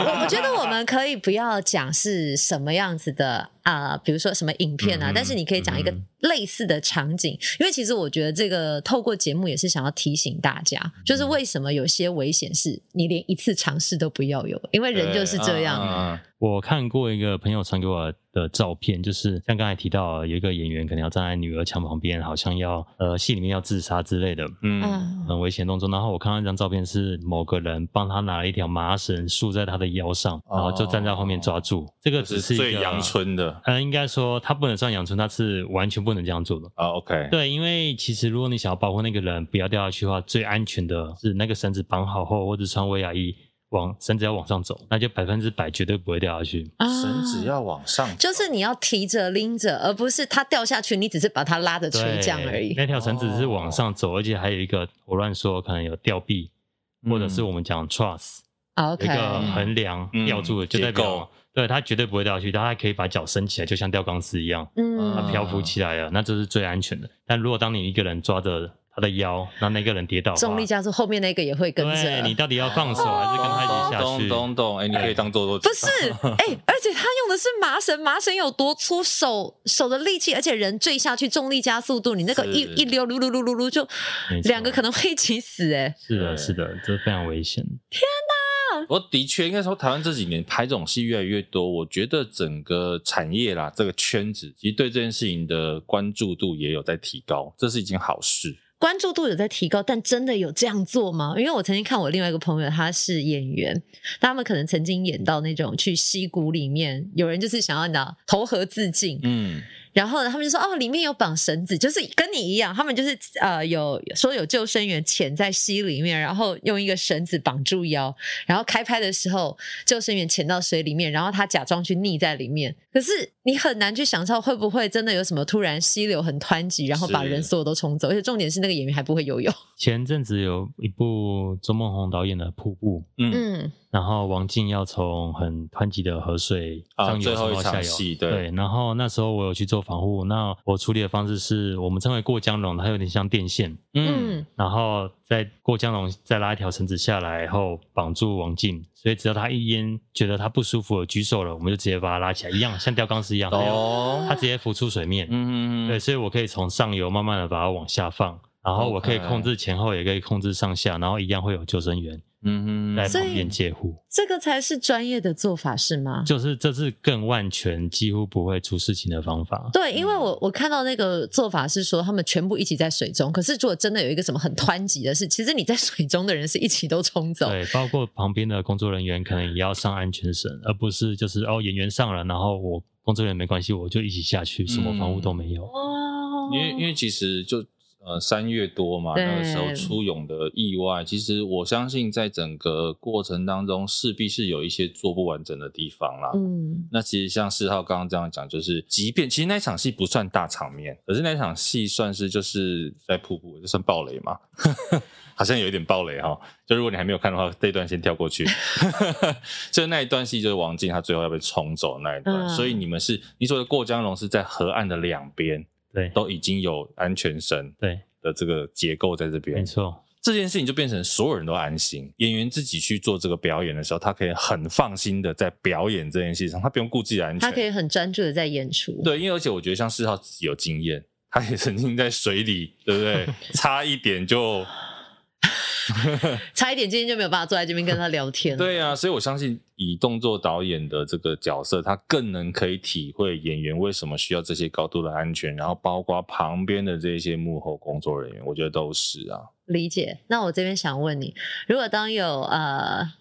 我 我觉得我们可以不要讲是什么样子的啊、呃，比如说什么影片啊，嗯、但是你可以讲一个类似的场景，嗯、因为其实我觉得这个透过节目也是想要提醒大家，嗯、就是为什么有些危险是你连一次尝试都不要有，因为人就是这样。啊啊、我看过一个朋友传给我的照片，就是像刚才提到有一个演员可能要站在女儿墙旁边，好像要呃戏里面要自杀之类的，嗯，很危险动作。然后我看到一张照片是某个人帮他拿了一条麻绳束在他的腰上，然后就站在后面抓住。这个只是一个最阳春的，呃，应该说他不能算阳春，他是完全不能这样做的啊。OK，对，因为其实如果你想要保护那个人不要掉下去的话，最安全的是那个绳子绑好后，或者穿威亚衣。往绳子要往上走，那就百分之百绝对不会掉下去。啊、绳子要往上走，就是你要提着拎着，而不是它掉下去，你只是把它拉着出这样而已。那条绳子是往上走，哦、而且还有一个我乱说，可能有吊臂，嗯、或者是我们讲 OK，一个横梁吊住的，嗯、就代表构。对它绝对不会掉下去，它还可以把脚伸起来，就像吊钢丝一样，嗯，它漂浮起来了，那这是最安全的。但如果当你一个人抓着，他的腰，那那个人跌倒，重力加速，后面那个也会跟着。你到底要放手还是跟他一起下去？咚咚咚！哎，你可以当做做。不是，哎，而且他用的是麻绳，麻绳有多粗，手手的力气，而且人坠下去，重力加速度，你那个一一溜噜噜噜噜噜，就两个可能会一起死。哎，是的，是的，这非常危险。天哪！我的确应该说，台湾这几年拍这种戏越来越多，我觉得整个产业啦，这个圈子其实对这件事情的关注度也有在提高，这是一件好事。关注度有在提高，但真的有这样做吗？因为我曾经看我另外一个朋友，他是演员，他们可能曾经演到那种去溪谷里面，有人就是想要拿投河自尽，嗯。然后呢，他们就说哦，里面有绑绳子，就是跟你一样，他们就是呃有说有救生员潜在溪里面，然后用一个绳子绑住腰，然后开拍的时候，救生员潜到水里面，然后他假装去溺在里面。可是你很难去想象会不会真的有什么突然溪流很湍急，然后把人所有都冲走，而且重点是那个演员还不会游泳。前阵子有一部周梦红导演的《瀑布》，嗯。嗯然后王静要从很湍急的河水上游到下游，对，对。然后那时候我有去做防护，那我处理的方式是我们称为过江龙，它有点像电线，嗯。然后再过江龙再拉一条绳子下来，然后绑住王静，所以只要他一淹觉得他不舒服了，举手了，我们就直接把他拉起来，一样像吊钢丝一样，哦，他直接浮出水面，嗯嗯对，所以我可以从上游慢慢的把它往下放，然后我可以控制前后，也可以控制上下，然后一样会有救生员。嗯哼，在旁边接护，这个才是专业的做法，是吗？就是这是更万全，几乎不会出事情的方法。对，因为我我看到那个做法是说，他们全部一起在水中。可是如果真的有一个什么很湍急的事，其实你在水中的人是一起都冲走。对，包括旁边的工作人员可能也要上安全绳，而不是就是哦演员上了，然后我工作人员没关系，我就一起下去，什么防护都没有。哦、嗯，因为因为其实就。呃，三月多嘛，那个时候出泳的意外，其实我相信在整个过程当中，势必是有一些做不完整的地方啦。嗯，那其实像四号刚刚这样讲，就是即便其实那场戏不算大场面，可是那场戏算是就是在瀑布，就算暴雷嘛，好像有一点暴雷哈。就如果你还没有看的话，这一段先跳过去。就那一段戏就是王静她最后要被冲走的那一段，嗯、所以你们是你说的过江龙是在河岸的两边。对，都已经有安全绳对的这个结构在这边，没错。这件事情就变成所有人都安心，演员自己去做这个表演的时候，他可以很放心的在表演这件事情上，他不用顾自己的安全，他可以很专注的在演出。对，因为而且我觉得像四号自己有经验，他也曾经在水里，对不对？差一点就。差一点，今天就没有办法坐在这边跟他聊天。对啊，所以我相信以动作导演的这个角色，他更能可以体会演员为什么需要这些高度的安全，然后包括旁边的这些幕后工作人员，我觉得都是啊。理解。那我这边想问你，如果当有呃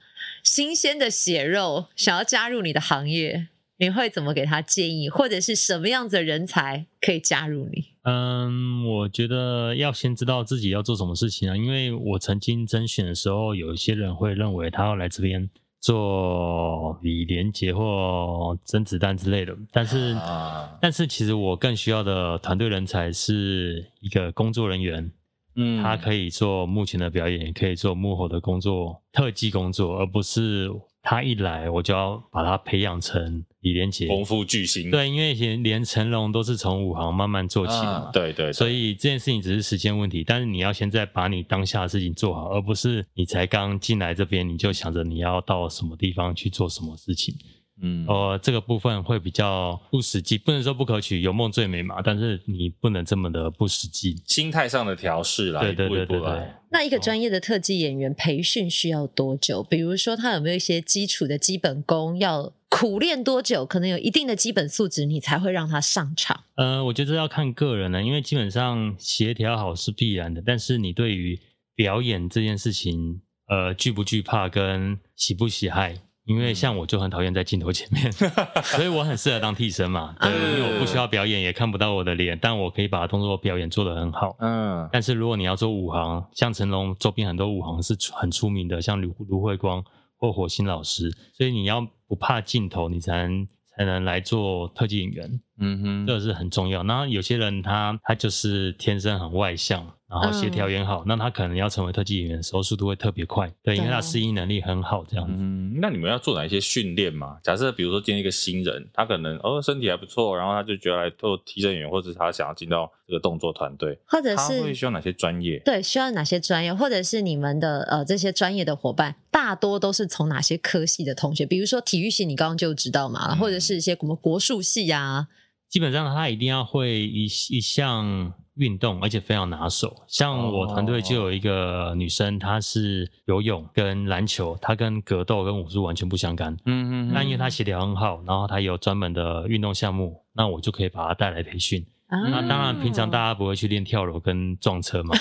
新鲜的血肉想要加入你的行业，你会怎么给他建议，或者是什么样子的人才可以加入你？嗯，我觉得要先知道自己要做什么事情啊。因为我曾经甄选的时候，有一些人会认为他要来这边做李连杰或甄子丹之类的，但是，啊、但是其实我更需要的团队人才是一个工作人员，嗯，他可以做幕前的表演，也可以做幕后的工作，特技工作，而不是。他一来，我就要把他培养成李连杰，功夫巨星。对，因为连连成龙都是从武行慢慢做起的嘛。啊、对，对对。所以这件事情只是时间问题，但是你要现在把你当下的事情做好，而不是你才刚进来这边你就想着你要到什么地方去做什么事情。嗯，呃，这个部分会比较不实际，不能说不可取，有梦最美嘛。但是你不能这么的不实际，心态上的调试啦，对对对对对。那一个专业的特技演员培训需要多久？比如说他有没有一些基础的基本功要苦练多久？可能有一定的基本素质，你才会让他上场。呃，我觉得要看个人呢，因为基本上协调好是必然的，但是你对于表演这件事情，呃，惧不惧怕跟喜不喜爱？因为像我就很讨厌在镜头前面，所以我很适合当替身嘛。对，因为我不需要表演，也看不到我的脸，但我可以把动作表演做得很好。嗯。但是如果你要做武行，像成龙周边很多武行是很出名的，像卢卢慧光或火星老师，所以你要不怕镜头，你才能才能来做特技演员。嗯哼，这个是很重要。然后有些人他他就是天生很外向。然后协调也好，嗯，那他可能要成为特技演员的时候，速度会特别快，对，因为他适应能力很好，这样子。嗯，那你们要做哪一些训练吗？假设比如说今天一个新人，他可能哦身体还不错，然后他就觉得来做替身演员，或者是他想要进到这个动作团队，或者是他会需要哪些专业？对，需要哪些专业，或者是你们的呃这些专业的伙伴，大多都是从哪些科系的同学？比如说体育系，你刚刚就知道嘛，嗯，或者是一些什么国术系啊，基本上他一定要会一一项。运动，而且非常拿手。像我团队就有一个女生，她是游泳跟篮球，她跟格斗跟武术完全不相干。嗯嗯。那因为她协调很好，然后她有专门的运动项目，那我就可以把她带来培训。那当然，平常大家不会去练跳楼跟撞车嘛，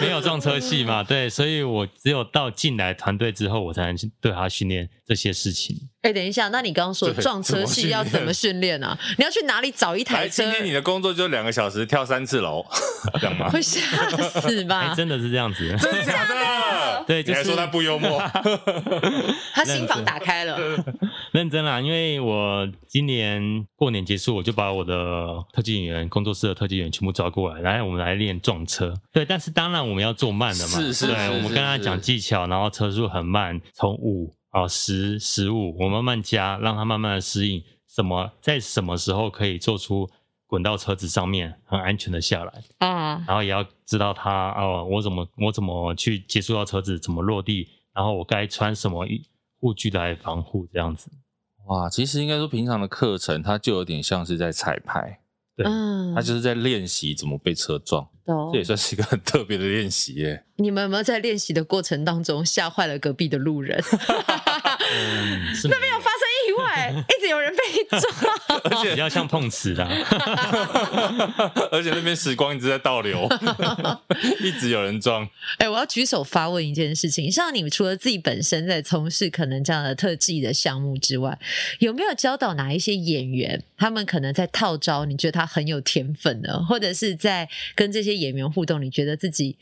没有撞车戏嘛，对，所以我只有到进来团队之后，我才能对他训练这些事情。哎、欸，等一下，那你刚刚说撞车系要怎么训练呢？你要去哪里找一台车？今天你的工作就两个小时跳三次楼，这样吗？会吓死吧、欸？真的是这样子？真的假的？对，就是、你还说他不幽默，他心房打开了。认真啦，因为我今年过年结束，我就把我的特技演员工作室的特技演员全部招过来，来我们来练撞车。对，但是当然我们要做慢的嘛，是是，是，对，我们跟他讲技巧，然后车速很慢，从五。哦，十十五，我慢慢加，让它慢慢的适应。什么在什么时候可以做出滚到车子上面，很安全的下来啊？然后也要知道他哦，我怎么我怎么去接触到车子，怎么落地，然后我该穿什么护具来防护，这样子。哇，其实应该说平常的课程，它就有点像是在彩排。对，嗯，他就是在练习怎么被车撞，这也算是一个很特别的练习耶。你们有没有在练习的过程当中吓坏了隔壁的路人？嗯、那边有发一直有人被撞，而且比较像碰瓷的，而且那边时光一直在倒流，一直有人撞。哎、欸，我要举手发问一件事情，像你们除了自己本身在从事可能这样的特技的项目之外，有没有教导哪一些演员，他们可能在套招，你觉得他很有天分呢？或者是在跟这些演员互动，你觉得自己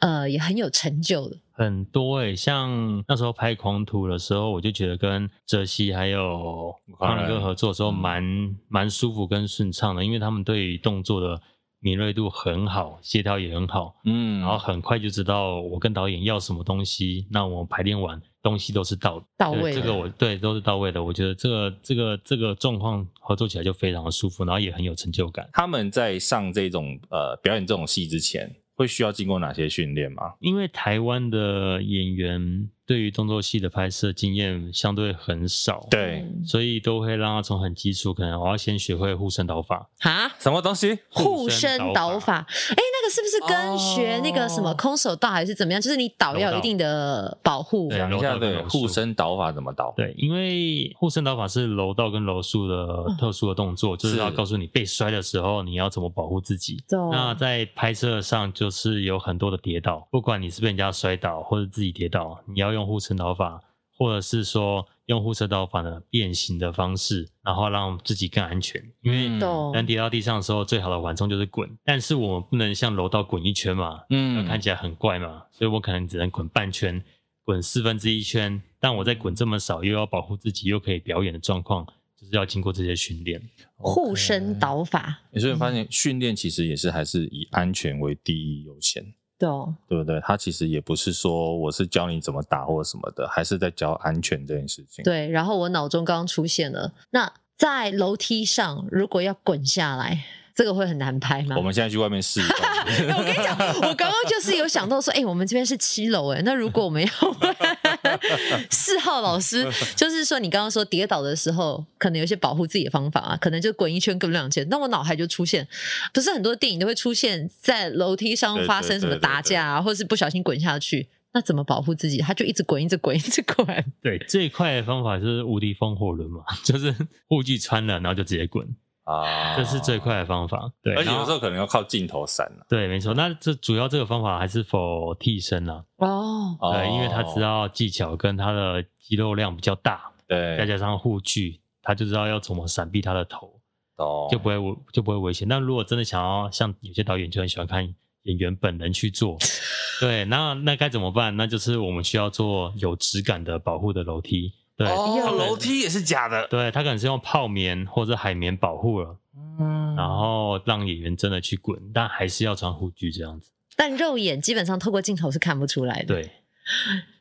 呃也很有成就的？很多诶、欸，像那时候拍《狂徒》的时候，我就觉得跟泽西还有康仁哥合作的时候，蛮蛮、嗯、舒服跟顺畅的，因为他们对于动作的敏锐度很好，协调也很好，嗯，然后很快就知道我跟导演要什么东西，那我排练完东西都是到到位，这个我对都是到位的，我觉得这个这个这个状况合作起来就非常的舒服，然后也很有成就感。他们在上这种呃表演这种戏之前。会需要经过哪些训练吗？因为台湾的演员对于动作戏的拍摄经验相对很少，对，所以都会让他从很基础，可能我要先学会护身导法啊，什么东西？护身导法？哎，那个是不是跟学那个什么空手道还是怎么样？就是你导要有一定的保护。讲一下对护身导法怎么导？对，因为护身导法是柔道跟柔术的特殊的动作，就是要告诉你被摔的时候你要怎么保护自己。那在拍摄上就是有很多的跌倒，不管你是被人家摔倒或者自己跌倒，你要用护身导法，或者是说用护身导法的变形的方式，然后让自己更安全。因为人跌到地上的时候，最好的缓冲就是滚，但是我们不能像楼道滚一圈嘛，嗯，看起来很怪嘛，所以我可能只能滚半圈，滚四分之一圈。但我在滚这么少，又要保护自己，又可以表演的状况，就是要经过这些训练。护身导法，你所以发现训练其实也是还是以安全为第一优先。对哦，对不对？他其实也不是说我是教你怎么打或什么的，还是在教安全这件事情。对，然后我脑中刚刚出现了，那在楼梯上如果要滚下来。这个会很难拍吗？我们现在去外面试一下。我跟你讲，我刚刚就是有想到说，哎、欸，我们这边是七楼，哎，那如果我们要 四号老师，就是说你刚刚说跌倒的时候，可能有些保护自己的方法啊，可能就滚一圈、滚两圈。那我脑海就出现，不是很多电影都会出现在楼梯上发生什么打架啊，或是不小心滚下去，那怎么保护自己？他就一直滚，一直滚，一直滚。对，最快的方法就是无敌风火轮嘛，就是护具穿了，然后就直接滚。啊，这是最快的方法。对，而且有时候可能要靠镜头闪。对，没错。那这主要这个方法还是否替身啊？哦，对，因为他知道技巧跟他的肌肉量比较大，对，再加上护具，他就知道要怎么闪避他的头，哦，就不会危就不会危险。那如果真的想要像有些导演就很喜欢看演员本人去做，对，那那该怎么办？那就是我们需要做有质感的保护的楼梯。对，哦，楼梯也是假的。对，他可能是用泡棉或者海绵保护了，嗯，然后让演员真的去滚，但还是要穿护具这样子。但肉眼基本上透过镜头是看不出来的。对，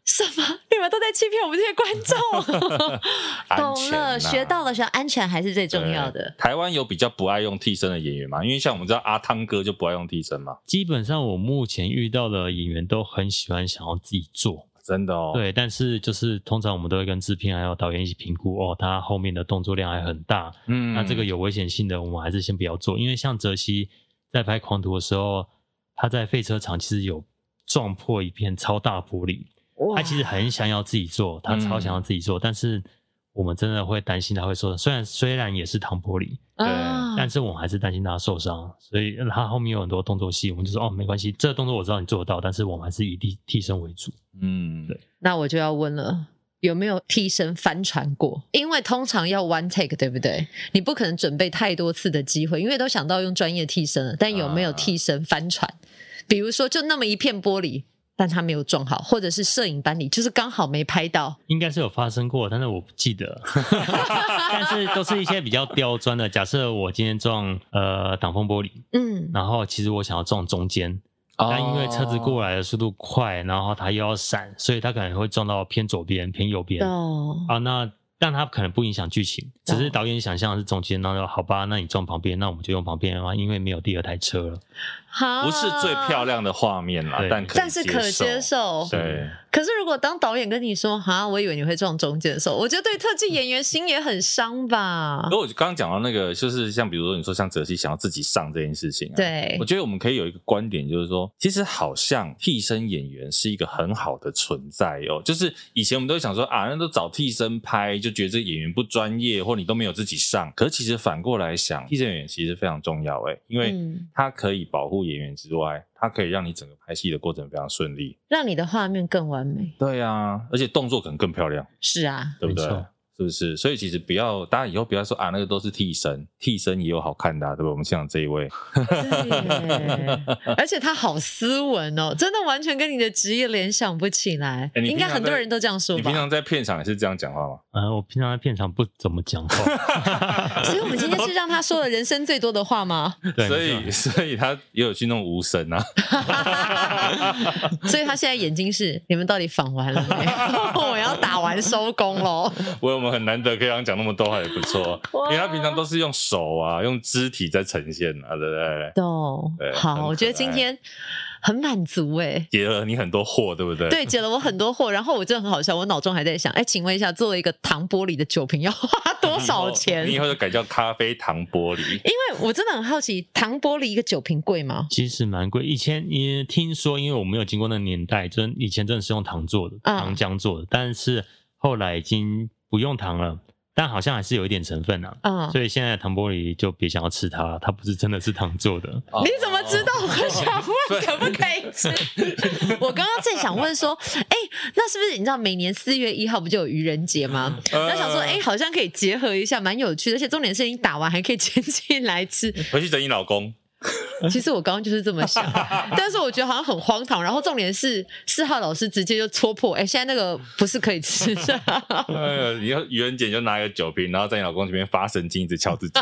什么？你们都在欺骗我们这些观众？懂了，学到了，学安全还是最重要的。台湾有比较不爱用替身的演员吗？因为像我们知道阿汤哥就不爱用替身嘛。基本上我目前遇到的演员都很喜欢想要自己做。真的哦，对，但是就是通常我们都会跟制片还有导演一起评估哦，他后面的动作量还很大，嗯，那这个有危险性的，我们还是先不要做，因为像泽西在拍狂徒的时候，他在废车场其实有撞破一片超大玻璃，他其实很想要自己做，他超想要自己做，嗯，但是。我们真的会担心他会受伤，虽然虽然也是糖玻璃，对，但是我们还是担心他受伤，所以他后面有很多动作戏，我们就说哦，没关系，这个动作我知道你做得到，但是我们还是以替替身为主。嗯，对。那我就要问了，有没有替身翻船过？因为通常要 one take，对不对？你不可能准备太多次的机会，因为都想到用专业替身了，但有没有替身翻船？啊、比如说，就那么一片玻璃。但他没有撞好，或者是摄影班里就是刚好没拍到，应该是有发生过，但是我不记得。但是都是一些比较刁钻的。假设我今天撞呃挡风玻璃，嗯，然后其实我想要撞中间，哦，但因为车子过来的速度快，然后它又要闪，所以它可能会撞到偏左边、偏右边。哦，啊，那但他可能不影响剧情，只是导演想象的是中间，然后好吧，那你撞旁边，那我们就用旁边的话，因为没有第二台车了。不是最漂亮的画面啦，但可但是可接受。对。可是如果当导演跟你说，哈，我以为你会撞中间的时候，我觉得对特技演员心也很伤吧。所以我刚刚讲到那个，就是像比如说你说像泽西想要自己上这件事情，啊，对，我觉得我们可以有一个观点，就是说，其实好像替身演员是一个很好的存在哦。就是以前我们都会想说啊，那都找替身拍，就觉得这演员不专业，或你都没有自己上。可是其实反过来想，替身演员其实非常重要诶，因为他可以保护。演员之外，它可以让你整个拍戏的过程非常顺利，让你的画面更完美。对啊，而且动作可能更漂亮。是啊，对不对？是不是？所以其实不要，大家以后不要说啊，那个都是替身，替身也有好看的，啊，对不对？我们像这一位，而且他好斯文哦，真的完全跟你的职业联想不起来。应该很多人都这样说吧？你平常在片场也是这样讲话吗？呃，我平常在片场不怎么讲话，所以我们今天是让他说了人生最多的话吗？对，所以所以他也有去弄无声啊，所以他现在眼睛是你们到底访完了没？我要打完收工喽。们很难得可以让他讲那么多话也不错，因为他平常都是用手啊，用肢体在呈现啊，对不对？懂。好，我觉得今天很满足哎，解了你很多惑，对不对？对，解了我很多惑。然后我真的很好笑，我脑中还在想，哎，请问一下，做了一个糖玻璃的酒瓶要花多少钱？你以后就改叫咖啡糖玻璃。因为我真的很好奇，糖玻璃一个酒瓶贵吗？其实蛮贵。以前也听说，因为我没有经过那个年代，真以前真的是用糖做的，糖浆做的，嗯、但是后来已经不用糖了。但好像还是有一点成分啊，嗯，所以现在的糖玻璃就别想要吃它了，它不是真的是糖做的。你怎么知道？我想问可不可以吃？我刚刚正想问说，哎，那是不是你知道每年四月一号不就有愚人节吗？那想说，哎，好像可以结合一下，蛮有趣的，而且重点是你打完还可以 捡起来吃。回去等你老公。其实我刚刚就是这么想，但是我觉得好像很荒唐。然后重点是四号老师直接就戳破，哎，现在那个不是可以吃的。呃，你要愚人节就拿一个酒瓶，然后在你老公这边发神经，一直敲自己，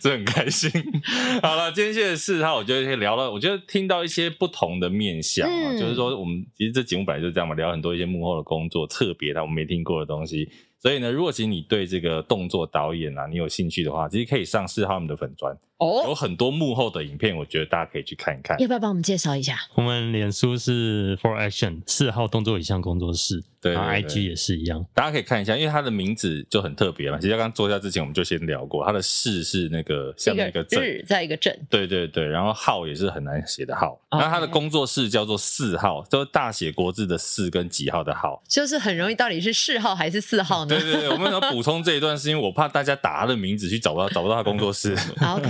所以很开心。好了，今天谢谢四号，我觉得可以聊了，我觉得听到一些不同的面相啊，嗯、就是说我们其实这节目本来就是这样嘛，聊很多一些幕后的工作，特别的我们没听过的东西。所以呢，如果其实你对这个动作导演啊，你有兴趣的话，其实可以上四号他们的粉专哦，有很多幕后的影片，我觉得大家可以去看一看。要不要帮我们介绍一下？我们脸书是 For Action 四号动作影像工作室。对，IG 也是一样，大家可以看一下，因为它的名字就很特别嘛。其实刚刚坐下之前，我们就先聊过，它的“四”是那个像那个“日”在一个“镇”，对对对。然后“号”也是很难写的“号”。然后它的工作室叫做“四号”，就是大写国字的“四”跟几号的“号”，就是很容易到底是四号还是四号呢？对对对，我们要补充这一段，是因为我怕大家打他的名字去找不到，找不到他工作室。OK，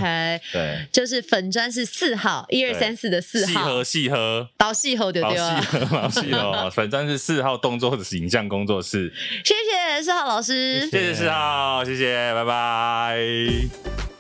对，就是粉砖是四号，一二三四的四号，细核细核，老细核对对吧？细河导细核，粉砖是四号动作影像工作室。谢谢四号老师，谢谢四号，谢谢，拜拜。